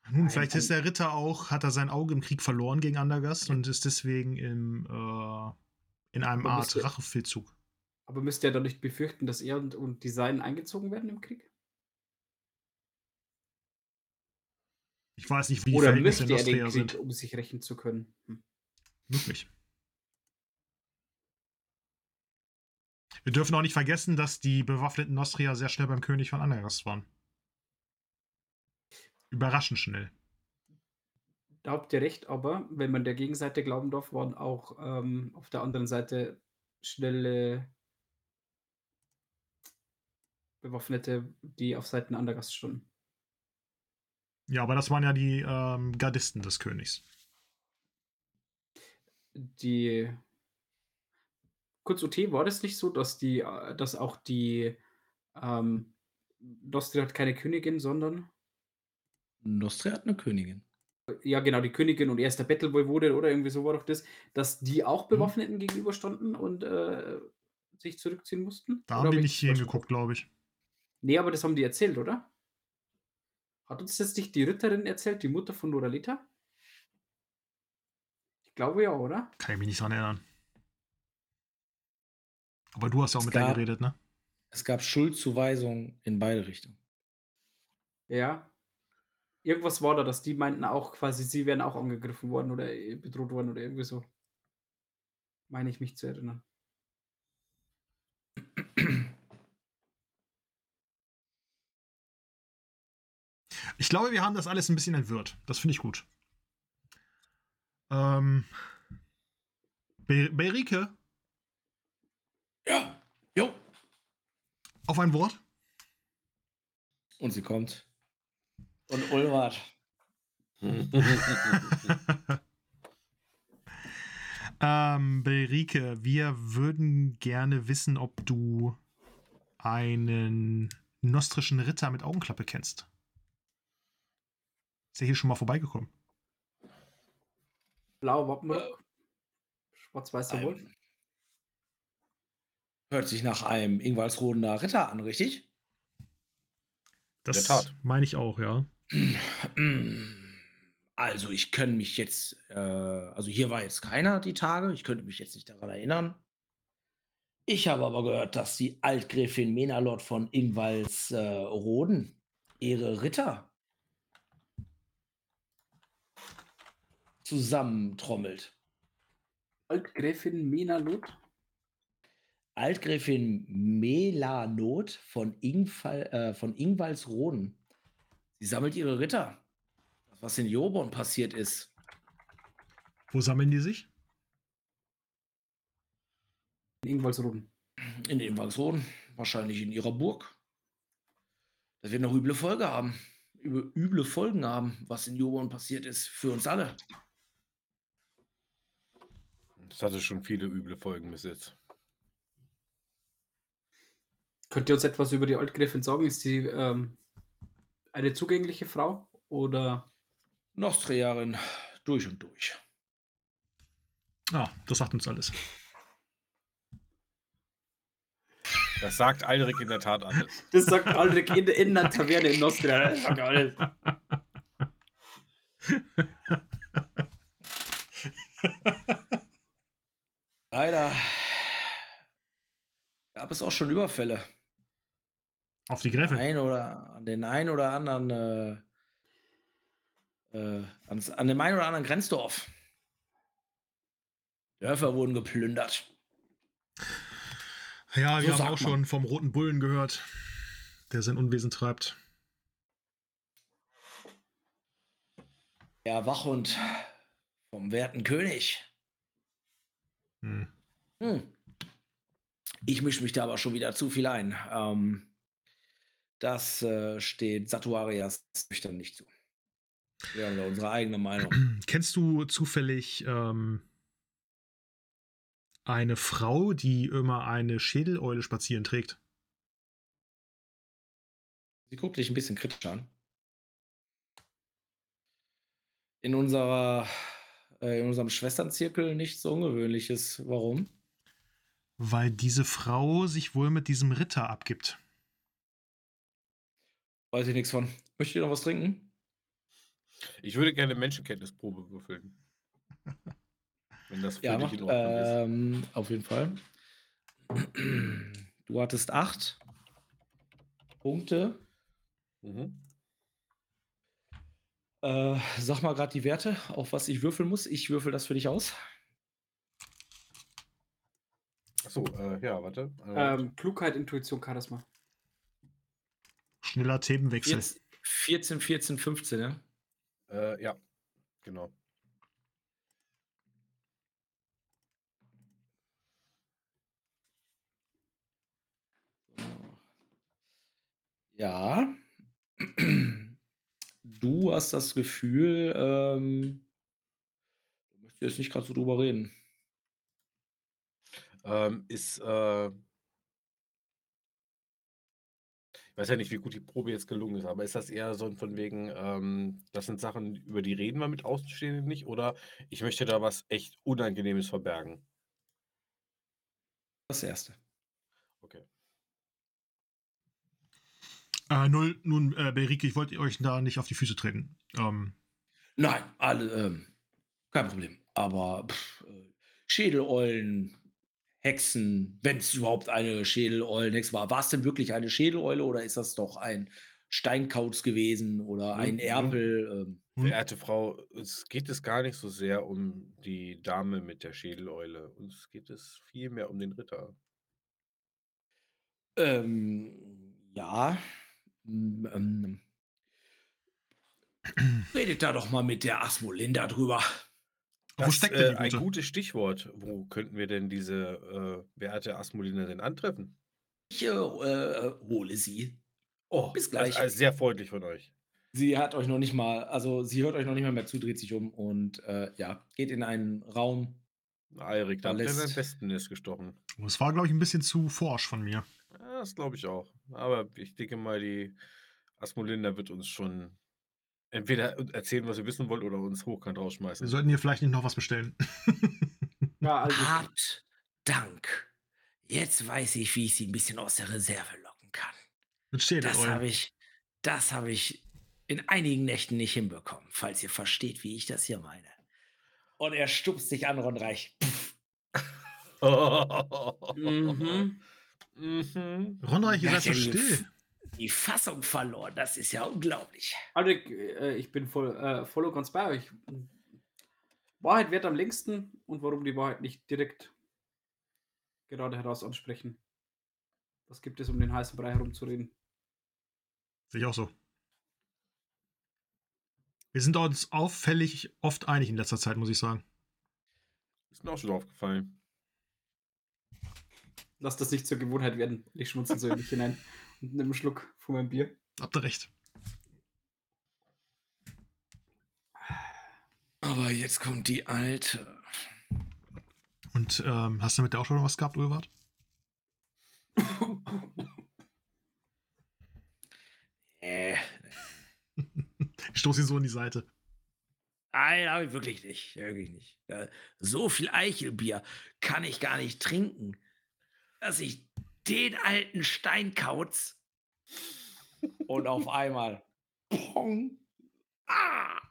Nun, Ein- vielleicht ist der Ritter auch, hat er sein Auge im Krieg verloren gegen Andergast und ist deswegen im, äh, in einem Aber Art Rachefeldzug. Aber müsste er doch nicht befürchten, dass er und, und die Seinen eingezogen werden im Krieg? Ich weiß nicht, wie die Oder Verhältnisse möchte in er den Krieg, sind. um sich rächen zu können? Hm. Möglich. Wir dürfen auch nicht vergessen, dass die bewaffneten Nostria sehr schnell beim König von Andergast waren. Überraschend schnell. Da habt ihr recht, aber wenn man der Gegenseite glauben darf, waren auch ähm, auf der anderen Seite schnelle Bewaffnete, die auf Seiten Andergast standen. Ja, aber das waren ja die ähm, Gardisten des Königs. Die kurz OT war das nicht so, dass die, äh, dass auch die ähm, Nostria hat keine Königin, sondern Nostria hat eine Königin. ja genau, die Königin und er ist der Battle-Voivode oder irgendwie so war doch das, dass die Mhm. auch Bewaffneten gegenüberstanden und äh, sich zurückziehen mussten? Da Oder haben ich nicht falsch hingeguckt, glaube ich. Nee, aber das haben die erzählt, oder? Hat uns das nicht die Ritterin erzählt, die Mutter von Noralita? Ich glaube ja, oder? Kann ich mich nicht dran erinnern. Aber du hast ja auch Es mit der gab- geredet, ne? Es gab Schuldzuweisungen in beide Richtungen. Ja. Irgendwas war da, dass die meinten auch quasi, sie wären auch angegriffen worden oder äh, bedroht worden oder irgendwie so. Meine ich mich zu erinnern. Ich glaube, wir haben das alles ein bisschen entwirrt. Das finde ich gut. Ähm. Be Berike, Ja, jo. auf ein Wort. Und sie kommt. Und Ulwart. [laughs] ähm, Berike, wir würden gerne wissen, ob du einen nostrischen Ritter mit Augenklappe kennst. Ist er hier schon mal vorbeigekommen? Blau Wappenrock. Schwarz-weißer Wolf. Hört sich nach einem Ingwalsrodener Ritter an, richtig? Das Tat. meine ich auch, ja. [clears throat] Also, ich könnte mich jetzt, äh, also hier war jetzt keiner die Tage, ich könnte mich jetzt nicht daran erinnern. Ich habe aber gehört, dass die Altgräfin Menalot von Ingwals äh, Roden ihre Ritter zusammentrommelt. Altgräfin Menalot. Altgräfin Melanot von, Ingfall, äh, von Ingwalsroden. Sie sammelt ihre Ritter. Das, was in Joborn passiert ist. Wo sammeln die sich? In Ingwalsruden. In Ingwalsroden. Wahrscheinlich in ihrer Burg. Das wird noch üble Folge haben. Üble, üble Folgen haben, was in Joborn passiert ist. Für uns alle. Das hatte schon viele üble Folgen bis jetzt. Könnt ihr uns etwas über die Altgräfin sagen? Ist sie ähm, eine zugängliche Frau oder Nostriarin durch und durch. Ah, das sagt uns alles. Das sagt Alrik in der Tat alles. [laughs] Das sagt Aldrich in, in der Taverne in Nostria. Das sagt alles. Leider gab es auch schon Überfälle. Auf die Gräfin. Ein oder an den einen oder anderen, äh, äh, ans, an dem einen oder anderen Grenzdorf. Dörfer wurden geplündert. Ja, wir So haben sagt auch man. schon vom Roten Bullen gehört, der sein Unwesen treibt. Der Wachhund vom werten König. Hm. Hm. Ich mische mich da aber schon wieder zu viel ein. Ähm, das äh, steht Satuarias nüchtern nicht zu. Wir haben da unsere eigene Meinung. [clears throat] Kennst du zufällig ähm, eine Frau, die immer eine Schädeleule spazieren trägt? Sie guckt dich ein bisschen kritisch an. In unserer, äh, in unserem Schwesternzirkel nichts Ungewöhnliches. Warum? Weil diese Frau sich wohl mit diesem Ritter abgibt. Weiß ich nichts von. Möchtet ihr noch was trinken? Ich würde gerne Menschenkenntnisprobe würfeln. [laughs] Wenn das für Ja, dich macht, in Ordnung ist. ähm, auf jeden Fall. [clears throat] Du hattest acht Punkte. Mhm. Äh, sag mal gerade die Werte, auf was ich würfeln muss. Ich würfel das für dich aus. Achso, äh, ja, warte. Äh, Ähm, Klugheit, Intuition, Charisma. Schneller Themenwechsel. Jetzt 14, 14, 15, ja? äh, ja, genau. Ja. Du hast das Gefühl, ähm, du möchtest jetzt nicht gerade so drüber reden. Ähm, ist, äh, ich weiß ja nicht, wie gut die Probe jetzt gelungen ist, aber ist das eher so von wegen, ähm, das sind Sachen, über die reden wir mit Außenstehenden nicht, oder ich möchte da was echt Unangenehmes verbergen? Das erste. Okay. Äh, null, nun, äh, Berike, ich wollte euch da nicht auf die Füße treten. Ähm, Nein, alle, ähm, kein Problem. Aber pff, äh, Schädeleulen, Hexen, wenn es überhaupt eine Schädeleulenhexe war. War es denn wirklich eine Schädeleule oder ist das doch ein Steinkauz gewesen oder ein Mhm. Erpel? Ähm, hm? Verehrte Frau, es geht es gar nicht so sehr um die Dame mit der Schädeleule. Uns geht es vielmehr um den Ritter. ähm, ja. Ähm, redet da doch mal mit der Asmolinda drüber. Wo Das, steckt äh, denn die ein Gute? gutes Stichwort. Wo könnten wir denn diese äh, werte Asmolina denn antreffen? Ich äh, äh, hole sie. Oh, Bis gleich. ist sehr freundlich von euch. Sie hat euch noch nicht mal, also sie hört euch noch nicht mal mehr zu, dreht sich um und äh, ja, geht in einen Raum. Eirik, da ihr Lässt- dein Wespennest gestochen. Das war, glaube ich, ein bisschen zu forsch von mir. Ja, das glaube ich auch. Aber ich denke mal, die Asmolinda wird uns schon Entweder erzählen, was ihr wissen wollt, oder uns hochkant Wir rausschmeißen. sollten hier vielleicht nicht noch was bestellen. [laughs] Ja, also Habt Dank. Jetzt weiß ich, wie ich sie ein bisschen aus der Reserve locken kann. Mit Schädel. Das habe ich, das habe ich in einigen Nächten nicht hinbekommen, falls ihr versteht, wie ich das hier meine. Und er stupst sich an, Ron Reich. Pff, [laughs] mhm. Mhm. Ronreich, ihr Da seid hat so er die still. Die Fassung verloren, das ist ja unglaublich. Also, ich, äh, ich bin voll, äh, voll und ganz bei euch. Wahrheit wird am längsten und warum die Wahrheit nicht direkt gerade heraus ansprechen. Was gibt es, um den heißen Brei herumzureden? Sehe ich auch so. Wir sind uns auffällig oft einig in letzter Zeit, muss ich sagen. Ist mir auch schon aufgefallen. Lass das nicht zur Gewohnheit werden. Ich schmunzel so in mich hinein [laughs] [laughs] und nehme einen Schluck von meinem Bier. Habt ihr recht. Aber jetzt kommt die alte. Und ähm, hast du mit der auch schon was gehabt, Ulwart? [laughs] Äh, Ich stoße ihn so in die Seite. nein, habe ich wirklich nicht. Wirklich nicht. Äh, So viel Eichelbier kann ich gar nicht trinken, dass ich den alten Steinkauz und auf einmal Pong. Ah,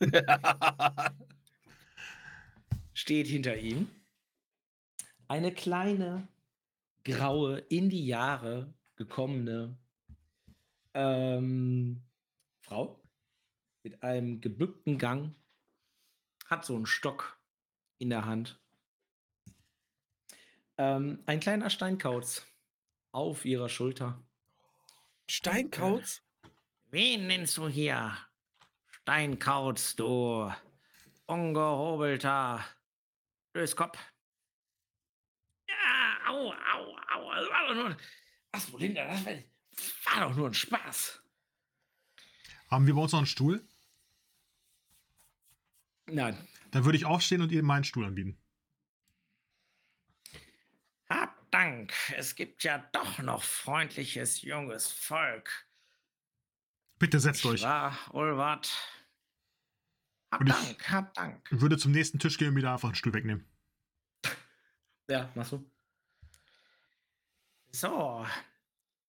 [laughs] steht hinter ihm eine kleine, graue, in die Jahre gekommene ähm, Frau mit einem gebückten Gang, hat so einen Stock in der Hand. Ähm, ein kleiner Steinkauz auf ihrer Schulter. Steinkauz? Wen nennst du hier? Steinkauz, du ungehobelter Löskopf. Ja, au, au, au. Das war doch nur. Was, Belinda, das war, war doch nur ein Spaß. Haben wir bei uns noch einen Stuhl? Nein. Dann würde ich aufstehen und ihr meinen Stuhl anbieten. Hab Dank. Es gibt ja doch noch freundliches, junges Volk. Bitte setzt euch. War, Ulwart. Hab ich- Dank, hab Dank. Ich würde zum nächsten Tisch gehen und mir da einfach einen Stuhl wegnehmen. Ja, machst du. So.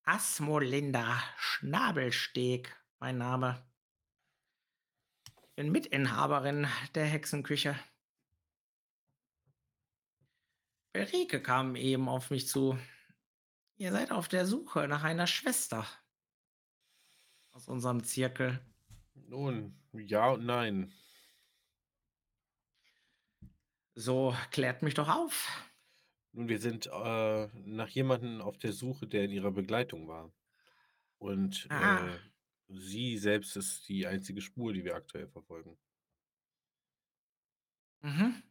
Asmolinda Schnabelsteg, mein Name. Bin Mitinhaberin der Hexenküche. Berike kam eben auf mich zu. Ihr seid auf der Suche nach einer Schwester. Aus unserem Zirkel. Nun, ja und nein. So, klärt mich doch auf. Nun, wir sind äh, nach jemandem auf der Suche, der in ihrer Begleitung war. Und Ah. äh, sie selbst ist die einzige Spur, die wir aktuell verfolgen. Mhm.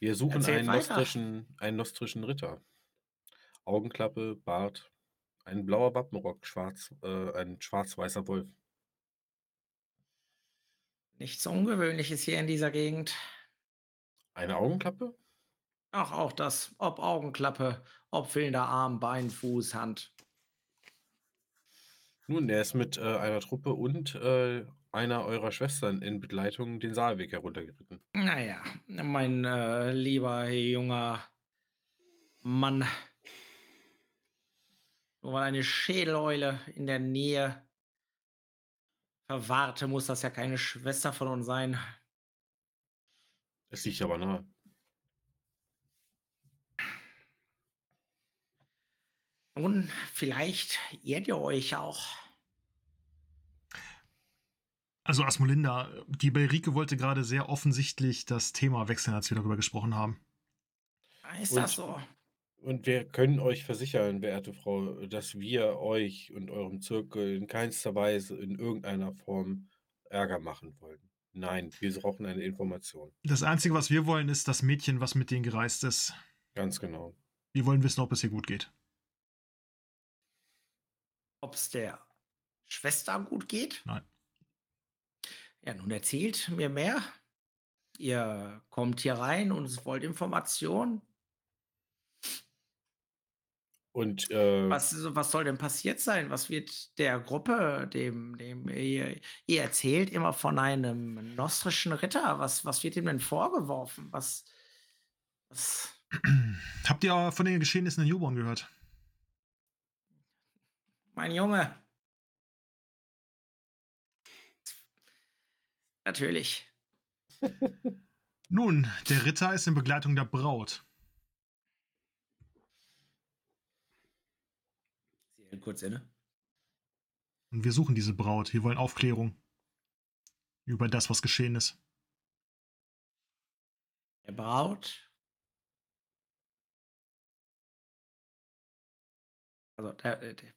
Wir suchen einen weiter. nostrischen, einen nostrischen Ritter. Augenklappe, Bart, ein blauer Wappenrock, schwarz, äh, ein schwarz-weißer Wolf. Nichts Ungewöhnliches hier in dieser Gegend. Eine Augenklappe? Ach, auch das. Ob Augenklappe, ob fehlender Arm, Bein, Fuß, Hand. Nun, er ist mit äh, einer Truppe und äh, einer eurer Schwestern in Begleitung den Saalweg heruntergeritten. Naja, mein äh, lieber junger Mann. Nur weil eine Schädeleule in der Nähe verwahrte, muss das ja keine Schwester von uns sein. Es liegt aber nahe. Nun, vielleicht irrt ihr euch auch. Also Asmolinda, die Belrike wollte gerade sehr offensichtlich das Thema wechseln, als wir darüber gesprochen haben. Ist Und- das so? Und wir können euch versichern, verehrte Frau, dass wir euch und eurem Zirkel in keinster Weise in irgendeiner Form Ärger machen wollen. Nein, wir brauchen eine Information. Das Einzige, was wir wollen, ist das Mädchen, was mit denen gereist ist. Ganz genau. Wir wollen wissen, ob es ihr gut geht. Ob es der Schwester gut geht? Nein. Ja, nun erzählt mir mehr. Ihr kommt hier rein und wollt Informationen. Und äh, Was, was soll denn passiert sein? Was wird der Gruppe, dem, dem ihr, ihr erzählt immer von einem nostrischen Ritter? Was, was wird ihm denn vorgeworfen? Was, was, Habt ihr von den Geschehnissen in Juborn gehört? mein Junge? Natürlich. Nun, der Ritter ist in Begleitung der Braut. Sie hält kurz inne. Und wir suchen diese Braut. Wir wollen Aufklärung über das, was geschehen ist. Der Braut. Also, der, der, der,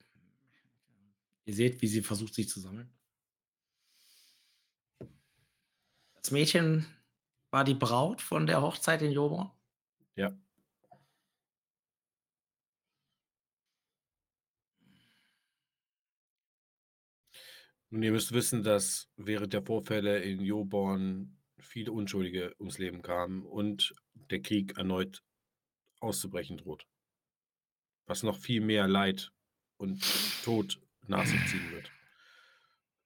ihr seht, wie sie versucht, sich zu sammeln. Das Mädchen war die Braut von der Hochzeit in Joborn. ja, Nun, ihr müsst wissen, dass während der Vorfälle in Joborn viele Unschuldige ums Leben kamen und der Krieg erneut auszubrechen droht. Was noch viel mehr Leid und Tod nach sich ziehen wird.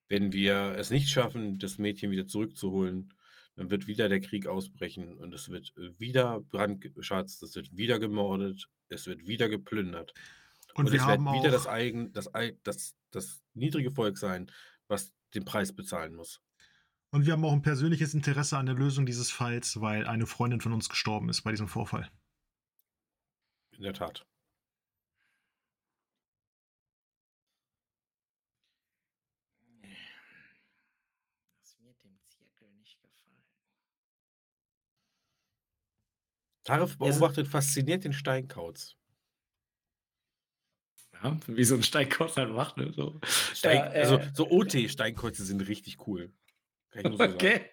Wenn wir es nicht schaffen, das Mädchen wieder zurückzuholen, dann wird wieder der Krieg ausbrechen und es wird wieder brandgeschatzt, es wird wieder gemordet, es wird wieder geplündert. Und, Und, wir es wird haben auch. wieder das, eigen, das, das, das niedrige Volk sein, was den Preis bezahlen muss. Und wir haben auch ein persönliches Interesse an der Lösung dieses Falls, weil eine Freundin von uns gestorben ist bei diesem Vorfall. In der Tat. Das wird dem Zirkel nicht gefallen. Tarif beobachtet fasziniert den Steinkauz. Ja, wie so ein Steinkotz halt macht, ne? So. Stein, Ja, äh, also so OT-Steinkreuze sind richtig cool. Kann ich nur so sagen. Okay.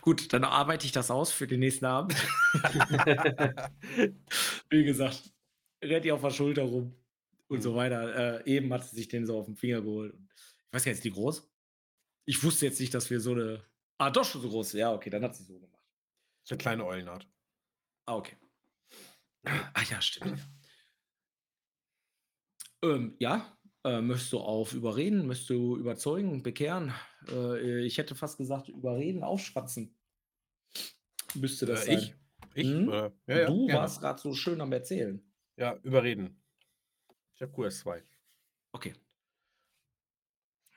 Gut, dann arbeite ich das aus für den nächsten Abend. [laughs] Wie gesagt, rennt ihr auf der Schulter rum und so Mhm. weiter. Äh, eben hat sie sich den so auf den Finger geholt. Ich weiß gar nicht, ist die groß? Ich wusste jetzt nicht, dass wir so eine. Ah, doch schon so groß. Ja, okay, dann hat sie so gemacht. So eine kleine Eulenart. Ah, okay. Ah ja, stimmt. Ja, ähm, ja äh, möchtest du auf überreden, möchtest du überzeugen, bekehren? Äh, ich hätte fast gesagt, überreden, aufschwatzen. Müsste das Äh, sein. ich? Ich? Oder? Ja, ja, du gerne. warst gerade so schön am Erzählen. Ja, überreden. Ich habe QS2. Okay.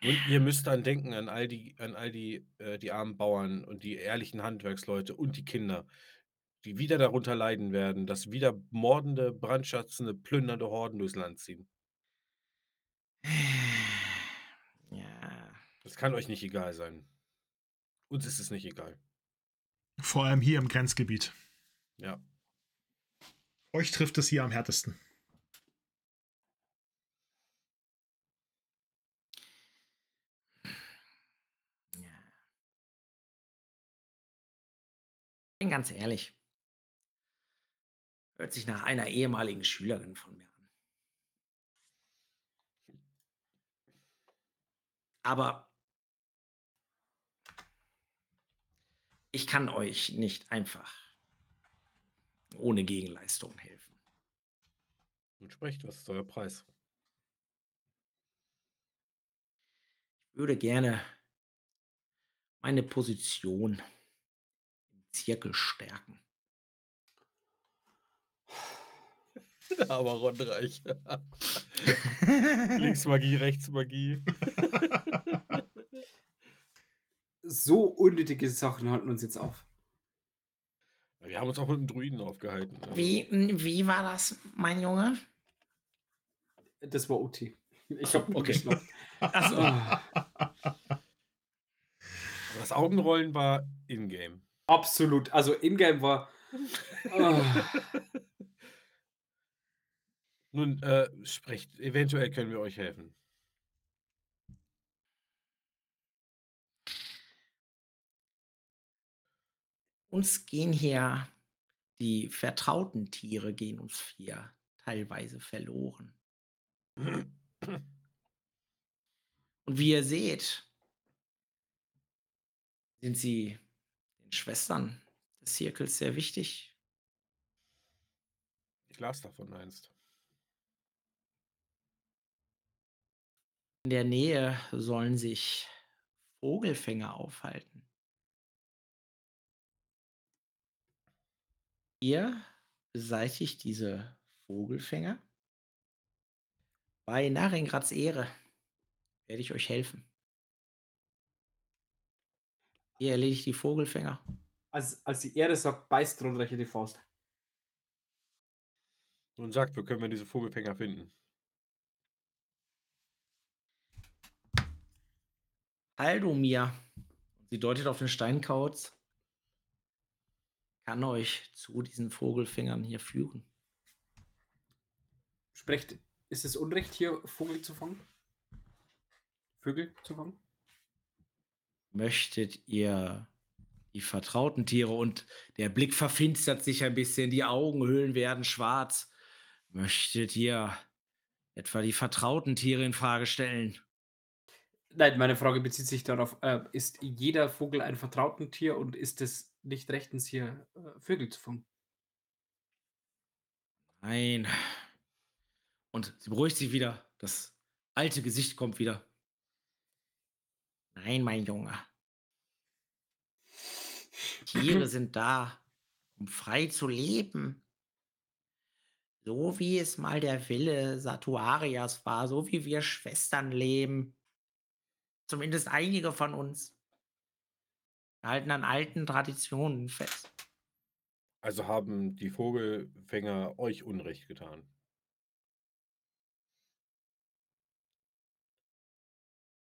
Und ihr müsst dann denken an all die, an all die, äh, die armen Bauern und die ehrlichen Handwerksleute und die Kinder, die wieder darunter leiden werden, dass wieder mordende, brandschatzende, plündernde Horden durchs Land ziehen. [sighs] Ja. Das kann euch nicht egal sein. Uns ist es nicht egal. Vor allem hier im Grenzgebiet. Ja. Euch trifft es hier am härtesten. ja. Bin ganz ehrlich. Hört sich nach einer ehemaligen Schülerin von mir an. Aber ich kann euch nicht einfach ohne Gegenleistung helfen. Und sprecht, was ist euer Preis? Ich würde gerne meine Position im Zirkel stärken. [laughs] Aber Rondreich. [laughs] Linksmagie, Rechtsmagie. [laughs] So unnötige Sachen halten uns jetzt auf. Wir haben uns auch mit dem Druiden aufgehalten. also- Wie, wie war das, mein Junge? Das war OT. Ich habe Okay. Aber das Augenrollen war in-game. Absolut. Also Ingame war. Ah, Nun, äh, sprecht. Eventuell können wir euch helfen. uns gehen hier die vertrauten Tiere gehen uns hier teilweise verloren. Und wie ihr seht, sind sie den Schwestern des Zirkels sehr wichtig. Ich las davon einst. In der Nähe sollen sich Vogelfänger aufhalten. Ihr beseitigt diese Vogelfänger. Bei Naringrads Ehre werde ich euch helfen. Ihr erledigt die Vogelfänger. Als, als die Erde sagt, beißt Rodrecher die Faust. Und sagt, wo können wir diese Vogelfänger finden? Haldomir, sie deutet auf den Steinkauz, kann euch zu diesen Vogelfängern hier führen. Sprecht, ist es Unrecht, hier Vogel zu fangen? Vögel zu fangen? Möchtet ihr die vertrauten Tiere und der Blick verfinstert sich ein bisschen, die Augenhöhlen werden schwarz. Möchtet ihr etwa die vertrauten Tiere in Frage stellen? Nein, meine Frage bezieht sich darauf, äh, ist jeder Vogel ein vertrauten Tier und ist es nicht rechtens, hier äh, Vögel zu fangen? Nein. Und sie beruhigt sich wieder. Das alte Gesicht kommt wieder. Nein, mein Junge. Tiere [laughs] sind da, um frei zu leben. So wie es mal der Wille Satuarias war, so wie wir Schwestern leben. Zumindest einige von uns. Halten an alten Traditionen fest. Also haben die Vogelfänger euch Unrecht getan.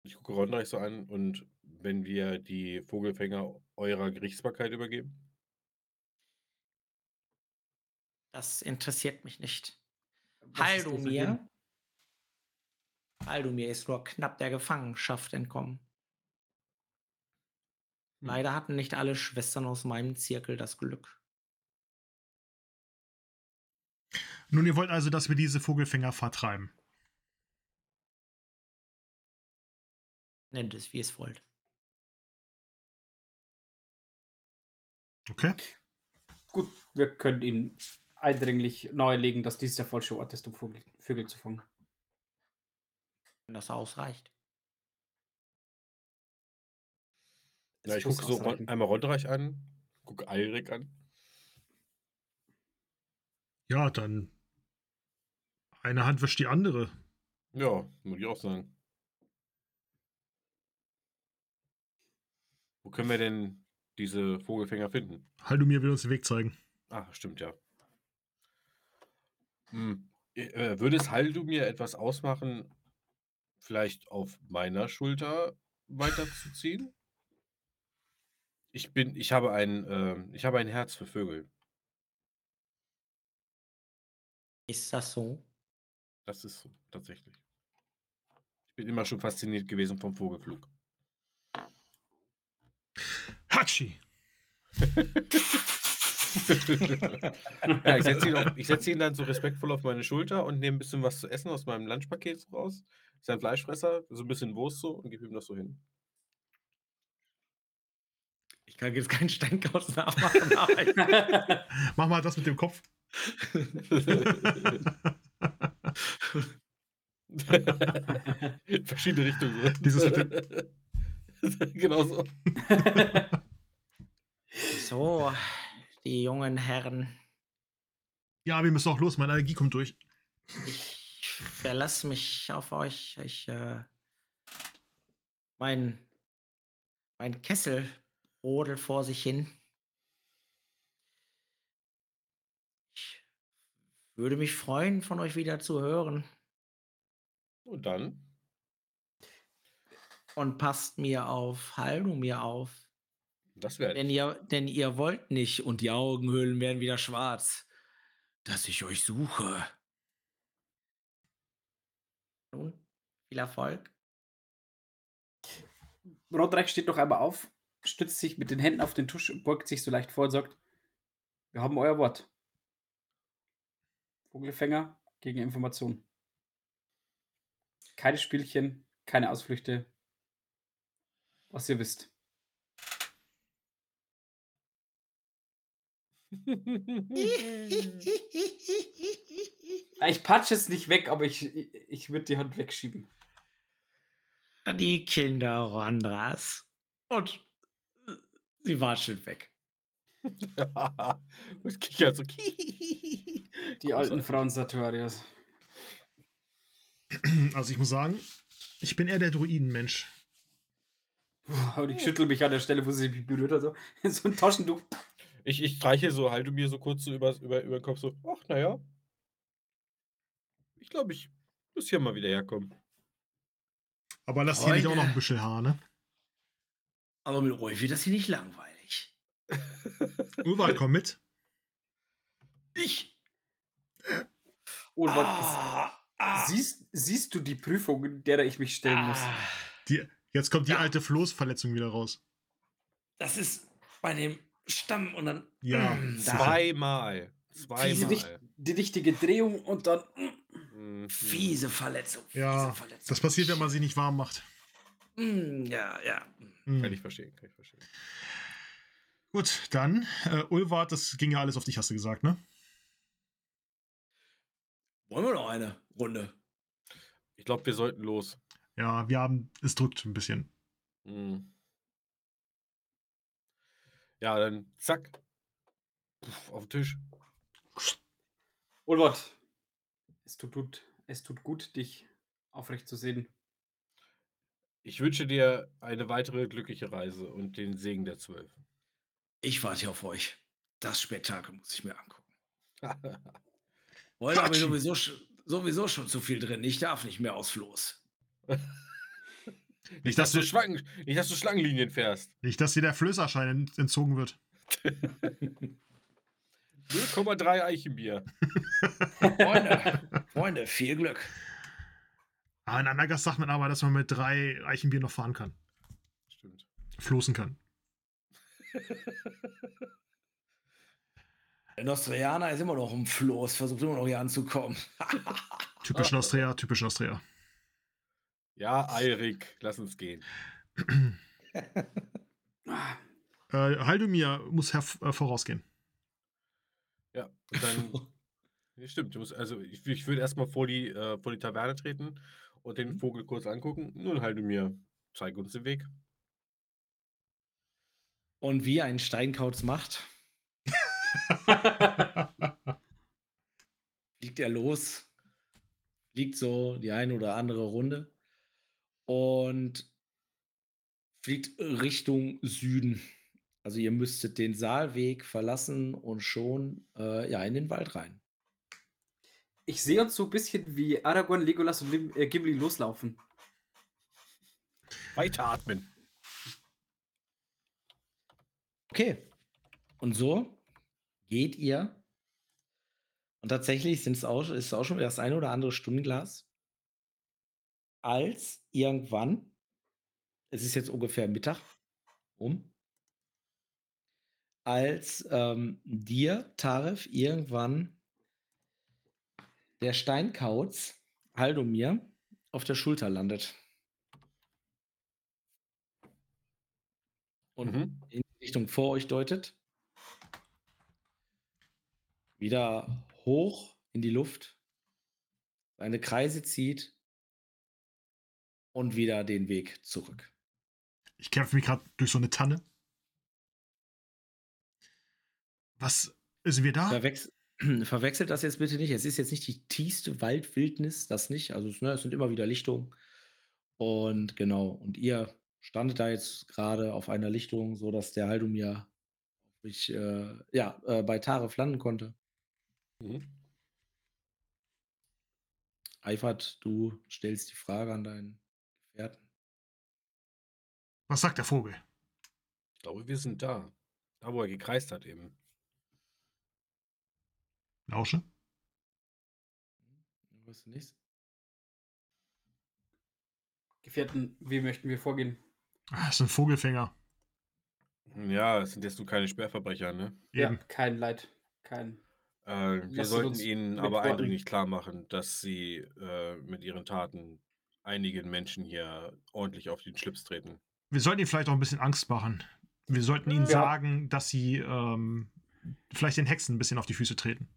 Ich gucke Rondreich so an und wenn wir die Vogelfänger eurer Gerichtsbarkeit übergeben? Das interessiert mich nicht. Was ist das Haldomir ist nur knapp der Gefangenschaft entkommen. Hm. Leider hatten nicht alle Schwestern aus meinem Zirkel das Glück. Nun, ihr wollt also, dass wir diese Vogelfänger vertreiben. Nennt es, wie es wollt. Okay? Gut, wir können Ihnen eindringlich nahelegen, dass dies der falsche Ort ist, um Vogel, Vögel zu fangen. Wenn das ausreicht. Es ich gucke so ausreichen. einmal Rondreich an, gucke Eirik an. Ja, dann. Eine Hand wäscht die andere. Ja, muss ich auch sagen. Wo können wir denn diese Vogelfänger finden? Haldomir will uns den Weg zeigen. Ach, stimmt ja. Hm. Äh, würde es Haldu mir etwas ausmachen, vielleicht auf meiner Schulter weiterzuziehen? Ich bin, ich habe ein, ähm, ich habe ein Herz für Vögel. Ist das so? Das ist so, tatsächlich. Ich bin immer schon fasziniert gewesen vom Vogelflug. Hatschi! ja, ich setze ihn, setze ihn dann so respektvoll auf meine Schulter und nehme ein bisschen was zu essen aus meinem Lunchpaket raus. Ist ein Fleischfresser, so ein bisschen Wurst so und gebe ihm das so hin. Ich kann jetzt keinen Steinkauz nachmachen. [laughs] [laughs] Mach mal das mit dem Kopf. In [laughs] verschiedene Richtungen. Dieses mit genau so. so, die jungen Herren. Ja, wir müssen auch los. Meine Allergie kommt durch. Ich verlasse mich auf euch. Ich, äh, mein, mein Kessel brodelt vor sich hin. Ich würde mich freuen, von euch wieder zu hören. Und dann? Und passt mir auf, Haldo mir auf. Das wäre. Denn ihr, denn ihr wollt nicht und die Augenhöhlen werden wieder schwarz, dass ich euch suche. Nun, viel Erfolg. Rodreich steht noch einmal auf, stützt sich mit den Händen auf den Tisch, beugt sich so leicht vor und sagt: Wir haben euer Wort. Vogelfänger gegen Information. Keine Spielchen, keine Ausflüchte. Was ihr wisst. [laughs] Ich patsche es nicht weg, aber ich, ich, würde die Hand wegschieben. die Kinder Rondras. Und äh, sie watschelt weg. [laughs] Und kichert so. Die alten Frauen Saturnias. Also ich muss sagen, ich bin eher der Druidenmensch. Und ich schüttel mich an der Stelle, wo sie mich berührt hat. So, [laughs] so ein Taschentuch. Ich, ich streiche so, halte mir so kurz so über, über, über den Kopf so, ach naja. Glaube, ich muss hier mal wieder herkommen. Aber lass hier nicht auch noch ein bisschen Haar, ne? Aber mit euch wird das hier nicht langweilig. [laughs] Urwald, komm mit. Ich. Oh, was Ah, ah, siehst, siehst du die Prüfung, der ich mich stellen muss? ah, Die, jetzt kommt die Ja. alte Floßverletzung wieder raus. das ist bei dem Stamm und dann. Ja, Mm, da- Zweimal. Zweimal. richt, die richtige Drehung und dann. Mhm. Fiese Verletzung. Fiese Ja, Verletzung. das passiert, wenn man sie nicht warm macht. Mm, Ja, ja. Hm. Kann ich verstehen, kann ich verstehen. Gut, dann, äh, Ulwart, das ging ja alles auf dich, hast du gesagt, ne? Wollen wir noch eine Runde? Ich glaube, wir sollten los. Ja, wir haben, es drückt ein bisschen. Mhm. Ja, dann zack. Puff, auf den Tisch. Ulwart, es tut, gut, es tut gut, dich aufrecht zu sehen. Ich wünsche dir eine weitere glückliche Reise und den Segen der Zwölf. Ich warte auf euch. Das Spektakel muss ich mir angucken. Heute habe ich sowieso, sowieso schon zu viel drin. Ich darf nicht mehr aufs Floß. [laughs] nicht, dass du Schlangen, nicht, dass du Schlangenlinien fährst. Nicht, dass dir der Flößerschein ent- entzogen wird. [laughs] 0,3 Eichenbier. Freunde, [laughs] Freunde, viel Glück. Ah, in Anagas sagt man aber, dass man mit drei Eichenbier noch fahren kann. Stimmt. Floßen kann. [laughs] Der Nostrianer ist immer noch im Floß, versucht immer noch hier anzukommen. [laughs] Typisch Nostria, typisch Nostria. Ja, Eirik, lass uns gehen. [clears throat] Äh, Haldumir muss äh, vorausgehen. Und dann. [laughs] Ja, stimmt, musst, also ich, ich würde erstmal vor die, äh, vor die Taverne treten und den Vogel kurz angucken. Nun halte mir, zeig uns den Weg. Und wie ein Steinkauz macht, [laughs] fliegt er los, fliegt so die eine oder andere Runde und fliegt Richtung Süden. Also ihr müsstet den Saalweg verlassen und schon äh, ja, in den Wald rein. Ich sehe uns so ein bisschen wie Aragorn, Legolas und Lim äh, Gimli loslaufen. Weiteratmen. Okay. Und so geht ihr. Und tatsächlich sind's auch, ist es auch schon wieder das eine oder andere Stundenglas. Als irgendwann, es ist jetzt ungefähr Mittag um, als ähm, dir, Taref, irgendwann der Steinkauz, Haldomir, auf der Schulter landet. Und Mhm. in die Richtung vor euch deutet. Wieder hoch in die Luft, seine Kreise zieht und wieder den Weg zurück. Ich kämpfe mich gerade durch so eine Tanne. Was sind wir da? Verwechs [clears throat] verwechselt das jetzt bitte nicht. Es ist jetzt nicht die tiefste Waldwildnis, das nicht. Also es, ne, es sind immer wieder Lichtungen. Und genau, und ihr standet da jetzt gerade auf einer Lichtung, so dass der Haldumir ich, äh, ja, äh, bei Taref landen konnte. Mhm. Eifert, du stellst die Frage an deinen Gefährten. Was sagt der Vogel? Ich glaube, wir sind da. Da, wo er gekreist hat eben. Lausche? Was nächstes? Gefährten, wie möchten wir vorgehen? Ah, das ist ein Vogelfänger. Ja, es sind jetzt nur keine Sperrverbrecher, ne? Eben. Ja, kein Leid. Kein. Äh, wir sollten uns ihnen aber eindringlich klar machen, dass sie äh, mit ihren Taten einigen Menschen hier ordentlich auf den Schlips treten. Wir sollten ihnen vielleicht auch ein bisschen Angst machen. Wir sollten ihnen Ja. sagen, dass sie ähm, vielleicht den Hexen ein bisschen auf die Füße treten.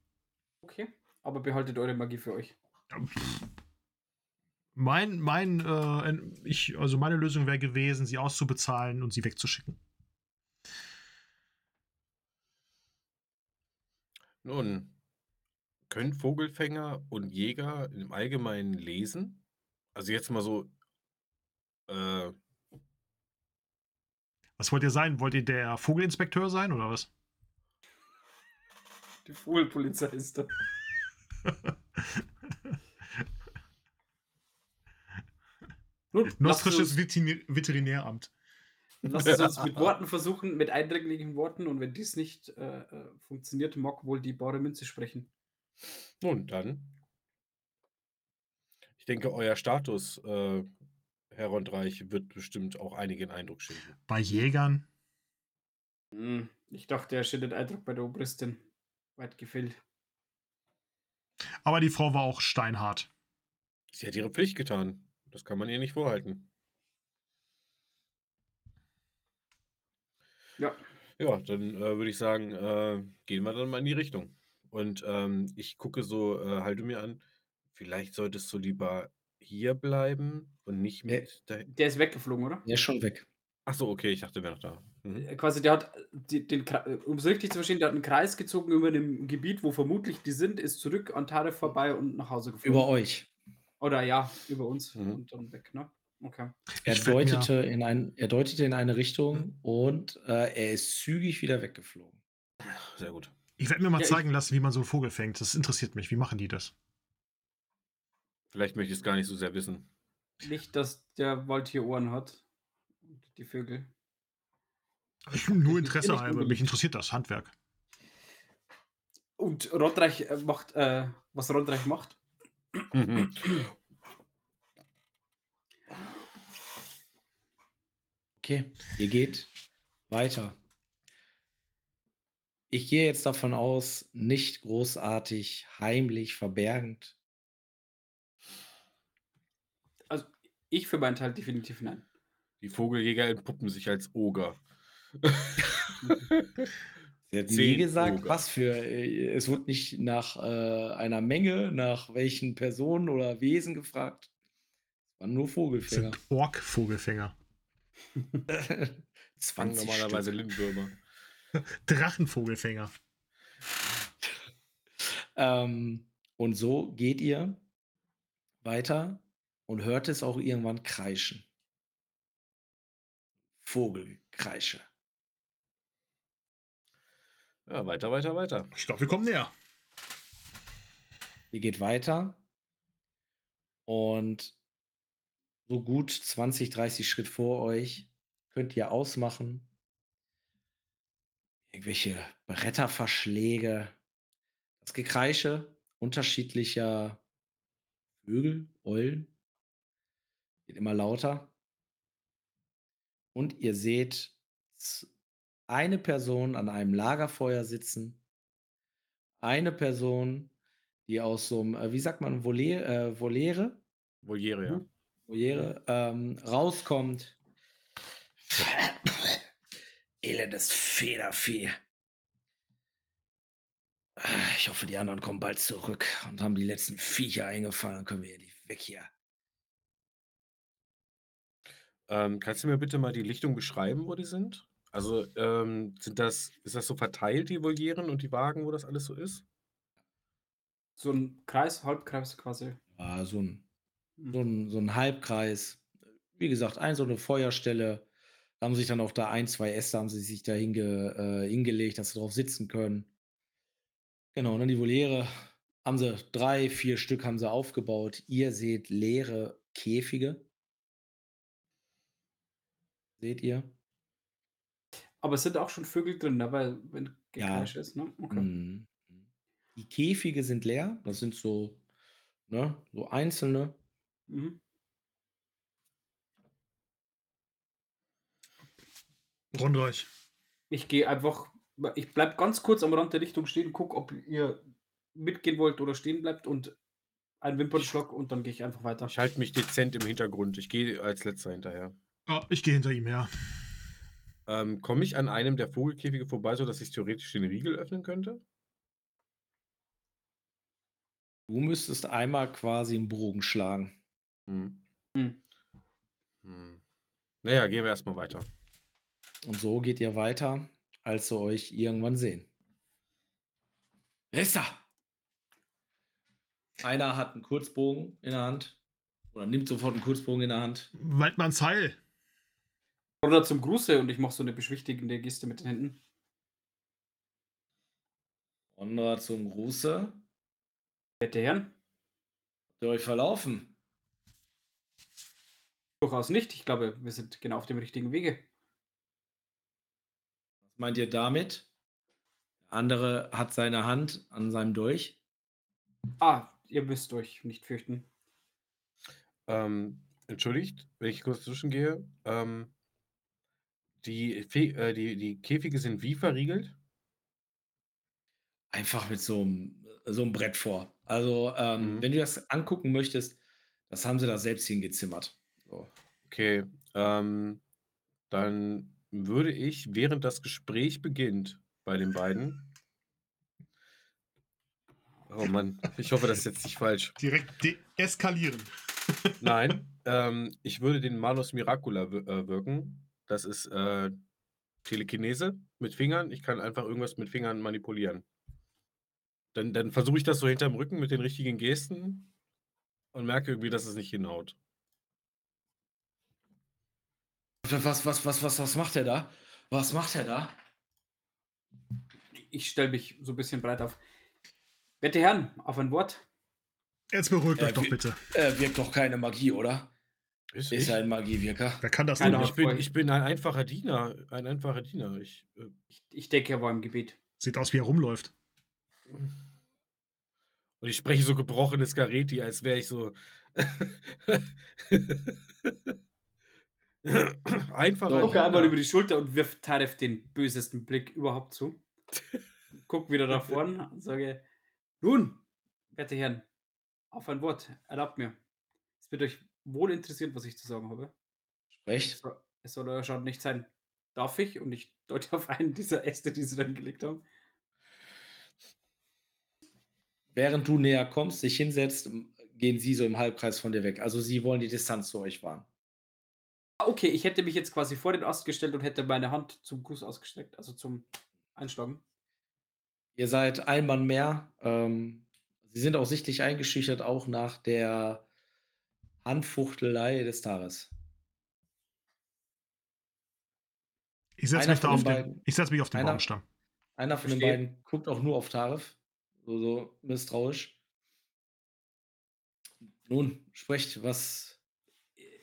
Okay. Aber behaltet eure Magie für euch. Mein, mein, äh, ich, also meine Lösung wäre gewesen, sie auszubezahlen und sie wegzuschicken. Nun, können Vogelfänger und Jäger im Allgemeinen lesen? Also jetzt mal so, äh, Was wollt ihr sein? Wollt ihr der Vogelinspekteur sein oder was? Die Vogelpolizei ist da. Nun, Nostrisches uns, Veterin Veterinäramt. lasst es uns [laughs] mit Worten versuchen, mit eindringlichen Worten. Und wenn dies nicht äh, äh, funktioniert, mag wohl die bare Münze sprechen. nun dann. Ich denke, euer Status, äh, Herr Rondreich, wird bestimmt auch einigen Eindruck schinden. Bei Jägern. Hm, ich dachte, er schindet Eindruck bei der Oberistin. Weit gefehlt. Aber die Frau war auch steinhart. Sie hat ihre Pflicht getan. Das kann man ihr nicht vorhalten. Ja. Ja, dann äh, würde ich sagen, äh, gehen wir dann mal in die Richtung. Und ähm, ich gucke so, äh, halte mir an, vielleicht solltest du lieber hier bleiben und nicht mit dahin. Der ist weggeflogen, oder? Der ist schon weg. Ach so, okay, ich dachte, der wäre noch da. Mhm. Äh, Quasi, der hat die, den, äh, um es richtig zu verstehen, der hat einen Kreis gezogen über dem Gebiet, wo vermutlich die sind, ist zurück an Taref vorbei und nach Hause geflogen. Über euch. Oder ja, über uns Mhm. und dann weg, ne? Okay. Er deutete, in ein, er deutete in eine Richtung und äh, er ist zügig wieder weggeflogen. Sehr gut. Ich werde mir mal Ja, zeigen lassen, wie man so einen Vogel fängt. Das interessiert mich. Wie machen die das? Vielleicht möchte ich es gar nicht so sehr wissen. Nicht, dass der Wald hier Ohren hat. Und die Vögel. Ich, nur Interesse halber. Mich interessiert das Handwerk. Und Rottreich äh, macht, äh, was Rottreich macht. Mhm. Okay, ihr geht weiter. Ich gehe jetzt davon aus, nicht großartig, heimlich, verbergend. Also, ich für meinen Teil definitiv nein. Die Vogeljäger entpuppen sich als Oger. [laughs] Sie hat nie Zehn gesagt, Oger. was für. äh, Es wird nicht nach äh, einer Menge, nach welchen Personen oder Wesen gefragt. Es waren nur Das Vogelfänger. sind Ork-Vogelfänger. [laughs] 20 Normalerweise. Lindwürmer. [laughs] Drachenvogelfänger. Ähm, und so geht ihr weiter und hört es auch irgendwann kreischen. Vogelkreische. Ja, weiter, weiter, weiter. Ich glaube, wir kommen näher. Ihr geht weiter und so gut 20, 30 Schritt vor euch könnt ihr ausmachen. Irgendwelche Bretterverschläge, das Gekreische unterschiedlicher Vögel, Eulen wird immer lauter. Und ihr seht eine Person an einem Lagerfeuer sitzen, eine Person, die aus so einem, äh, wie sagt man, Voliere, äh, Voliere, Voliere, ja. Mhm. Voliere ähm, rauskommt. Elendes Federvieh. Ich hoffe, die anderen kommen bald zurück und haben die letzten Viecher eingefangen. Dann können wir die weg hier. Ähm, kannst du mir bitte mal die Lichtung beschreiben, wo die sind? Also, ähm, sind das, ist das so verteilt, die Volieren und die Wagen, wo das alles so ist? So ein Kreis, Halbkreis quasi. Ja, so ein, Mhm. so ein, so ein Halbkreis. Wie gesagt, ein so eine Feuerstelle. Da haben sich dann auch da ein, zwei Äste haben sie sich da hinge, äh, hingelegt, dass sie drauf sitzen können. Genau, und dann die Voliere haben sie drei, vier Stück haben sie aufgebaut. Ihr seht leere Käfige. Seht ihr? Aber es sind auch schon Vögel drin, ne? weil wenn Ja. Gekreisch ist, ne? Okay. Mhm. Die Käfige sind leer. Das sind so, ne, so einzelne. Mhm. Rundreich. Ich gehe einfach, ich bleibe ganz kurz am Rand der Richtung stehen, guck, ob ihr mitgehen wollt oder stehen bleibt und ein Wimpernschlag und dann gehe ich einfach weiter. Ich halte mich dezent im Hintergrund. Ich gehe als letzter hinterher. Ja, ich gehe hinter ihm her. Ähm, Komme ich an einem der Vogelkäfige vorbei, sodass ich theoretisch den Riegel öffnen könnte? Du müsstest einmal quasi einen Bogen schlagen. Hm. Hm. Hm. Naja, gehen wir erstmal weiter. Und so geht ihr weiter, als sie euch irgendwann sehen. Wer ist da? Einer hat einen Kurzbogen in der Hand oder nimmt sofort einen Kurzbogen in der Hand. Waldmanns Heil. Oder zum Gruße und ich mache so eine beschwichtigende Geste mit den Händen. Konrad zum Gruße. Werte Herren, Habt ihr euch verlaufen? durchaus nicht. Ich glaube, wir sind genau auf dem richtigen Wege. Was meint ihr damit? Der andere hat seine Hand an seinem Dolch. Ah, ihr müsst euch nicht fürchten. Ähm, entschuldigt, wenn ich kurz zwischengehe. Ähm, die, Fe äh, die, die Käfige sind wie verriegelt? Einfach mit so einem, so einem Brett vor. Also, ähm, Mhm. wenn du das angucken möchtest, das haben sie da selbst hingezimmert. So. Okay, ähm, dann würde ich, während das Gespräch beginnt bei den beiden. Oh Mann, ich hoffe, das ist jetzt nicht falsch. [laughs] Direkt deeskalieren. [laughs] Nein, ähm, ich würde den Malus Miracula äh, wirken. Das ist äh, Telekinese mit Fingern. Ich kann einfach irgendwas mit Fingern manipulieren. Dann, dann versuche ich das so hinterm Rücken mit den richtigen Gesten und merke irgendwie, dass es nicht hinhaut. Was, was, was, was, was macht er da? Was macht er da? Ich stelle mich so ein bisschen breit auf. Werte Herren, auf ein Wort. Jetzt beruhigt Äh, euch doch bitte. Er wirkt doch keine Magie, oder? Ist Ist er ein Magiewirker? Wer kann das denn? Ich bin, ich bin ein einfacher Diener. Ein einfacher Diener. Ich, äh, Ich, ich denke, er war im Gebet. Sieht aus, wie er rumläuft. und ich spreche so gebrochenes Gareti, als wäre ich so. [laughs] einfacher Gucke einmal über die Schulter und wirft Taref den bösesten Blick überhaupt zu. Guck wieder nach vorn und sage: Nun, werte Herren, auf ein Wort, erlaubt mir. Es wird euch wohl interessieren, was ich zu sagen habe. Es Sprecht. soll, es soll euer Schaden nicht sein. Darf ich? Und ich deute auf einen dieser Äste, die sie dann gelegt haben. Während du näher kommst, dich hinsetzt, gehen sie so im Halbkreis von dir weg. Also sie wollen die Distanz zu euch wahren. Ah, Okay, ich hätte mich jetzt quasi vor den Ast gestellt und hätte meine Hand zum Gruß ausgestreckt, also zum Einschlagen. Ihr seid ein Mann mehr. Ähm, sie sind auch sichtlich eingeschüchtert, auch nach der Handfuchtelei des Tages. Ich setze mich, da auf den den, ich setz mich auf den einer- Baumstamm. Einer von den Verstehe. beiden guckt auch nur auf Tarif. So, so misstrauisch. Nun, sprecht, was.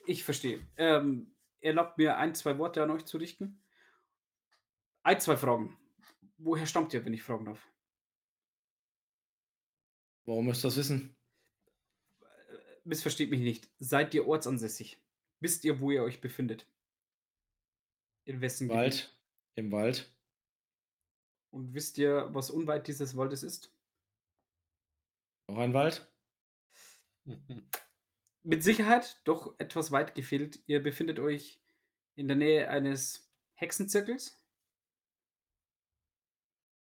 Ich verstehe. Ähm, erlaubt mir ein, zwei Worte an euch zu richten. Ein, zwei Fragen. Woher stammt ihr, wenn ich fragen darf? Warum müsst ihr das wissen? Missversteht mich nicht. Seid ihr ortsansässig? Wisst ihr, wo ihr euch befindet? In wessen Im Gebiet? Wald. Im Wald. Und wisst ihr, was unweit dieses Waldes ist? Noch ein Wald? [laughs] Mit Sicherheit, doch etwas weit gefehlt. Ihr befindet euch in der Nähe eines Hexenzirkels.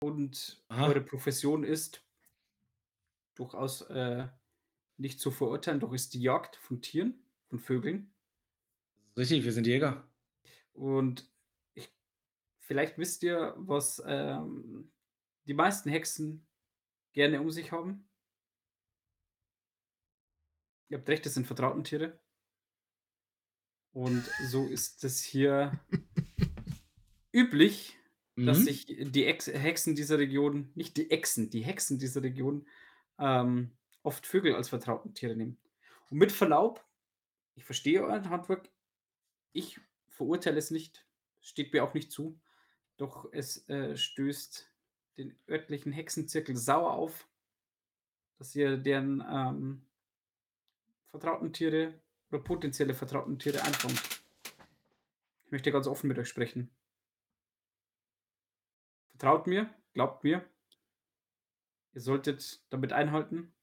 Und Aha. eure Profession ist durchaus äh, nicht zu verurteilen, doch ist die Jagd von Tieren, von Vögeln. Richtig, wir sind Jäger. Und ich, vielleicht wisst ihr, was ähm, die meisten Hexen gerne um sich haben. Ihr habt recht, es sind vertrauten Tiere. Und so ist es hier [laughs] üblich, dass Mhm. sich die Ex Hexen dieser Region, nicht die Echsen, die Hexen dieser Region, ähm, oft Vögel als vertrauten Tiere nehmen. Und mit Verlaub, ich verstehe euer Handwerk, ich verurteile es nicht, steht mir auch nicht zu, doch es äh, stößt den örtlichen Hexenzirkel sauer auf, dass ihr deren ähm, vertrauten Tiere oder potenzielle vertrauten Tiere einfangt. Ich möchte ganz offen mit euch sprechen. Vertraut mir, glaubt mir. Ihr solltet damit einhalten.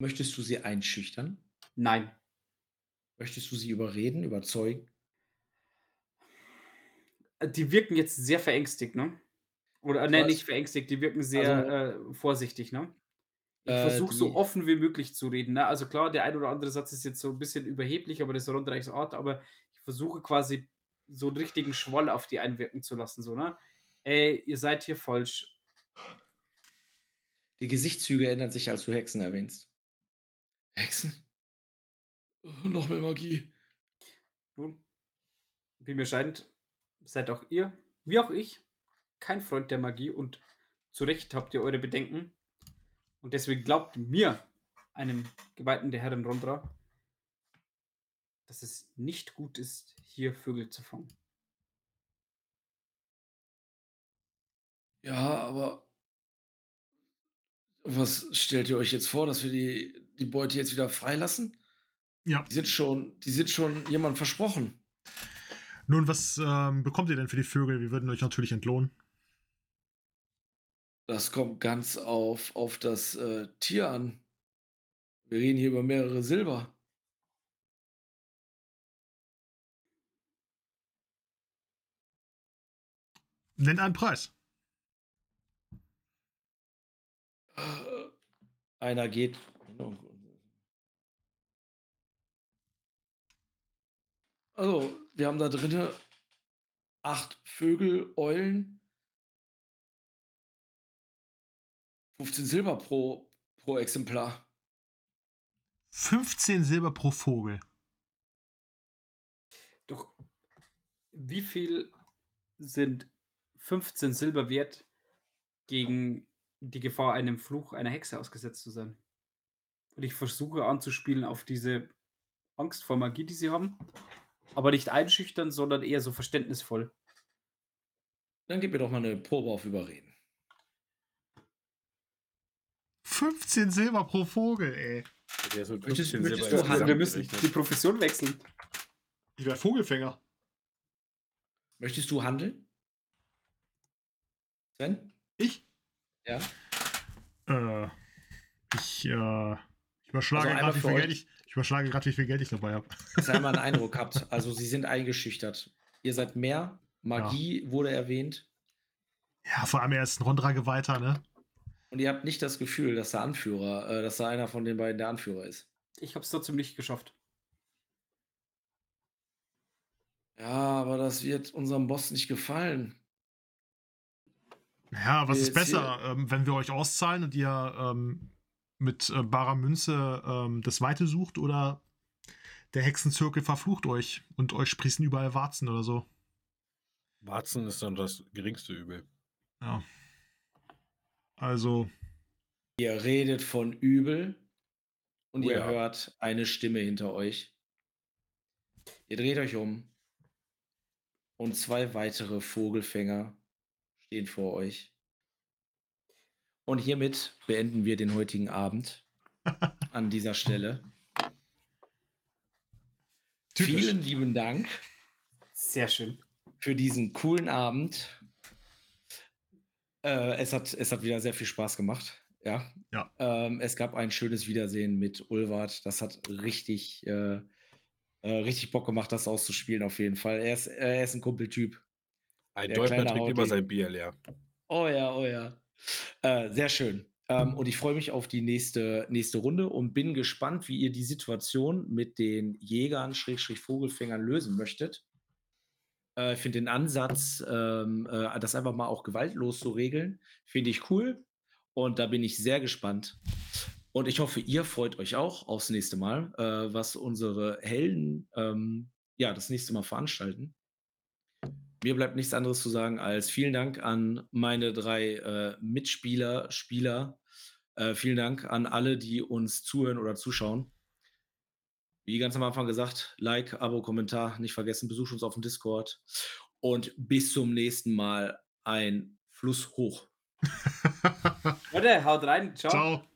Möchtest du sie einschüchtern? Nein. Möchtest du sie überreden, überzeugen? Äh, Die wirken jetzt sehr verängstigt, ne? Oder, äh, ne, nicht verängstigt, die wirken sehr äh, vorsichtig, ne? Ich Äh, versuche so offen wie möglich zu reden. Ne? Also klar, der ein oder andere Satz ist jetzt so ein bisschen überheblich, aber das ist Rondreichs Art, aber ich versuche quasi so einen richtigen Schwoll auf die einwirken zu lassen. So, ne? Ey, ihr seid hier falsch. Die Gesichtszüge ändern sich, als du Hexen erwähnst. Hexen? Äh, Noch mehr Magie. Nun, wie mir scheint, seid auch ihr, wie auch ich, kein Freund der Magie und zu Recht habt ihr eure Bedenken. Und deswegen glaubt mir, einem Geweihten der Herren Rondra, dass es nicht gut ist, hier Vögel zu fangen. Ja, aber was stellt ihr euch jetzt vor, dass wir die, die Beute jetzt wieder freilassen? Ja. Die sind schon, die sind schon jemandem versprochen. Nun, was ähm, bekommt ihr denn für die Vögel? Wir würden euch natürlich entlohnen. Das kommt ganz auf, auf das äh, Tier an. Wir reden hier über mehrere Silber. Nennt einen Preis. Äh, Einer geht. Also, wir haben da drinne acht Vögel, Eulen. 15 Silber pro, pro Exemplar. 15 Silber pro Vogel. Doch wie viel sind 15 Silber wert gegen die Gefahr, einem Fluch einer Hexe ausgesetzt zu sein? Und ich versuche anzuspielen auf diese Angst vor Magie, die sie haben. Aber nicht einschüchtern, sondern eher so verständnisvoll. Dann gib mir doch mal eine Probe auf Überreden. 15 Silber pro Vogel, ey. Ist mit Möchtest- 15 möchtest du handeln? wir müssen die Profession wechseln. Ich wäre Vogelfänger. Möchtest du handeln? Sven? Ich? Ja. Äh, ich, äh, ich überschlage Also gerade, wie viel euch. Geld ich, ich überschlage gerade, wie viel Geld ich dabei habe. Dass ihr einmal einen [laughs] Eindruck habt. Also, sie sind eingeschüchtert. Ihr seid mehr. Magie wurde erwähnt. Ja, vor allem er ist ein Rondra-Geweihter, ne? Und ihr habt nicht das Gefühl, dass der Anführer, äh, dass da einer von den beiden der Anführer ist. Ich habe es trotzdem nicht geschafft. Ja, aber das wird unserem Boss nicht gefallen. Ja, was Wir ist besser, ähm, wenn wir euch auszahlen und ihr ähm, mit äh, barer Münze ähm, das Weite sucht oder der Hexenzirkel verflucht euch und euch sprießen überall Warzen oder so? Warzen ist dann das geringste Übel. Ja. Also, Ihr redet von übel und Oh ihr ja. hört eine Stimme hinter euch. Ihr dreht euch um und zwei weitere Vogelfänger stehen vor euch. Und hiermit beenden wir den heutigen Abend [laughs] an dieser Stelle. Typisch. Vielen lieben Dank Sehr schön. für diesen coolen Abend. Äh, es, hat, es hat wieder sehr viel Spaß gemacht. Ja. Ja. Ähm, es gab ein schönes Wiedersehen mit Ulvard. Das hat richtig, äh, äh, richtig Bock gemacht, das auszuspielen, auf jeden Fall. Er ist, er ist ein Kumpeltyp. Ein Der Deutscher kleine trinkt immer sein Bier leer. Oh ja, oh ja. Äh, sehr schön. Ähm, und ich freue mich auf die nächste, nächste Runde und bin gespannt, wie ihr die Situation mit den Jägern, Schrägstrich Vogelfängern lösen möchtet. Äh, ich finde den Ansatz, ähm, äh, das einfach mal auch gewaltlos zu regeln, finde ich cool. Und da bin ich sehr gespannt. Und ich hoffe, ihr freut euch auch aufs nächste Mal, äh, was unsere Helden ähm, ja das nächste Mal veranstalten. Mir bleibt nichts anderes zu sagen als vielen Dank an meine drei äh, Mitspieler, Spieler. Äh, vielen Dank an alle, die uns zuhören oder zuschauen. Wie ganz am Anfang gesagt, Like, Abo, Kommentar, nicht vergessen, besucht uns auf dem Discord. Und bis zum nächsten Mal ein Fluss hoch. [laughs] Leute, haut rein. Ciao. Ciao.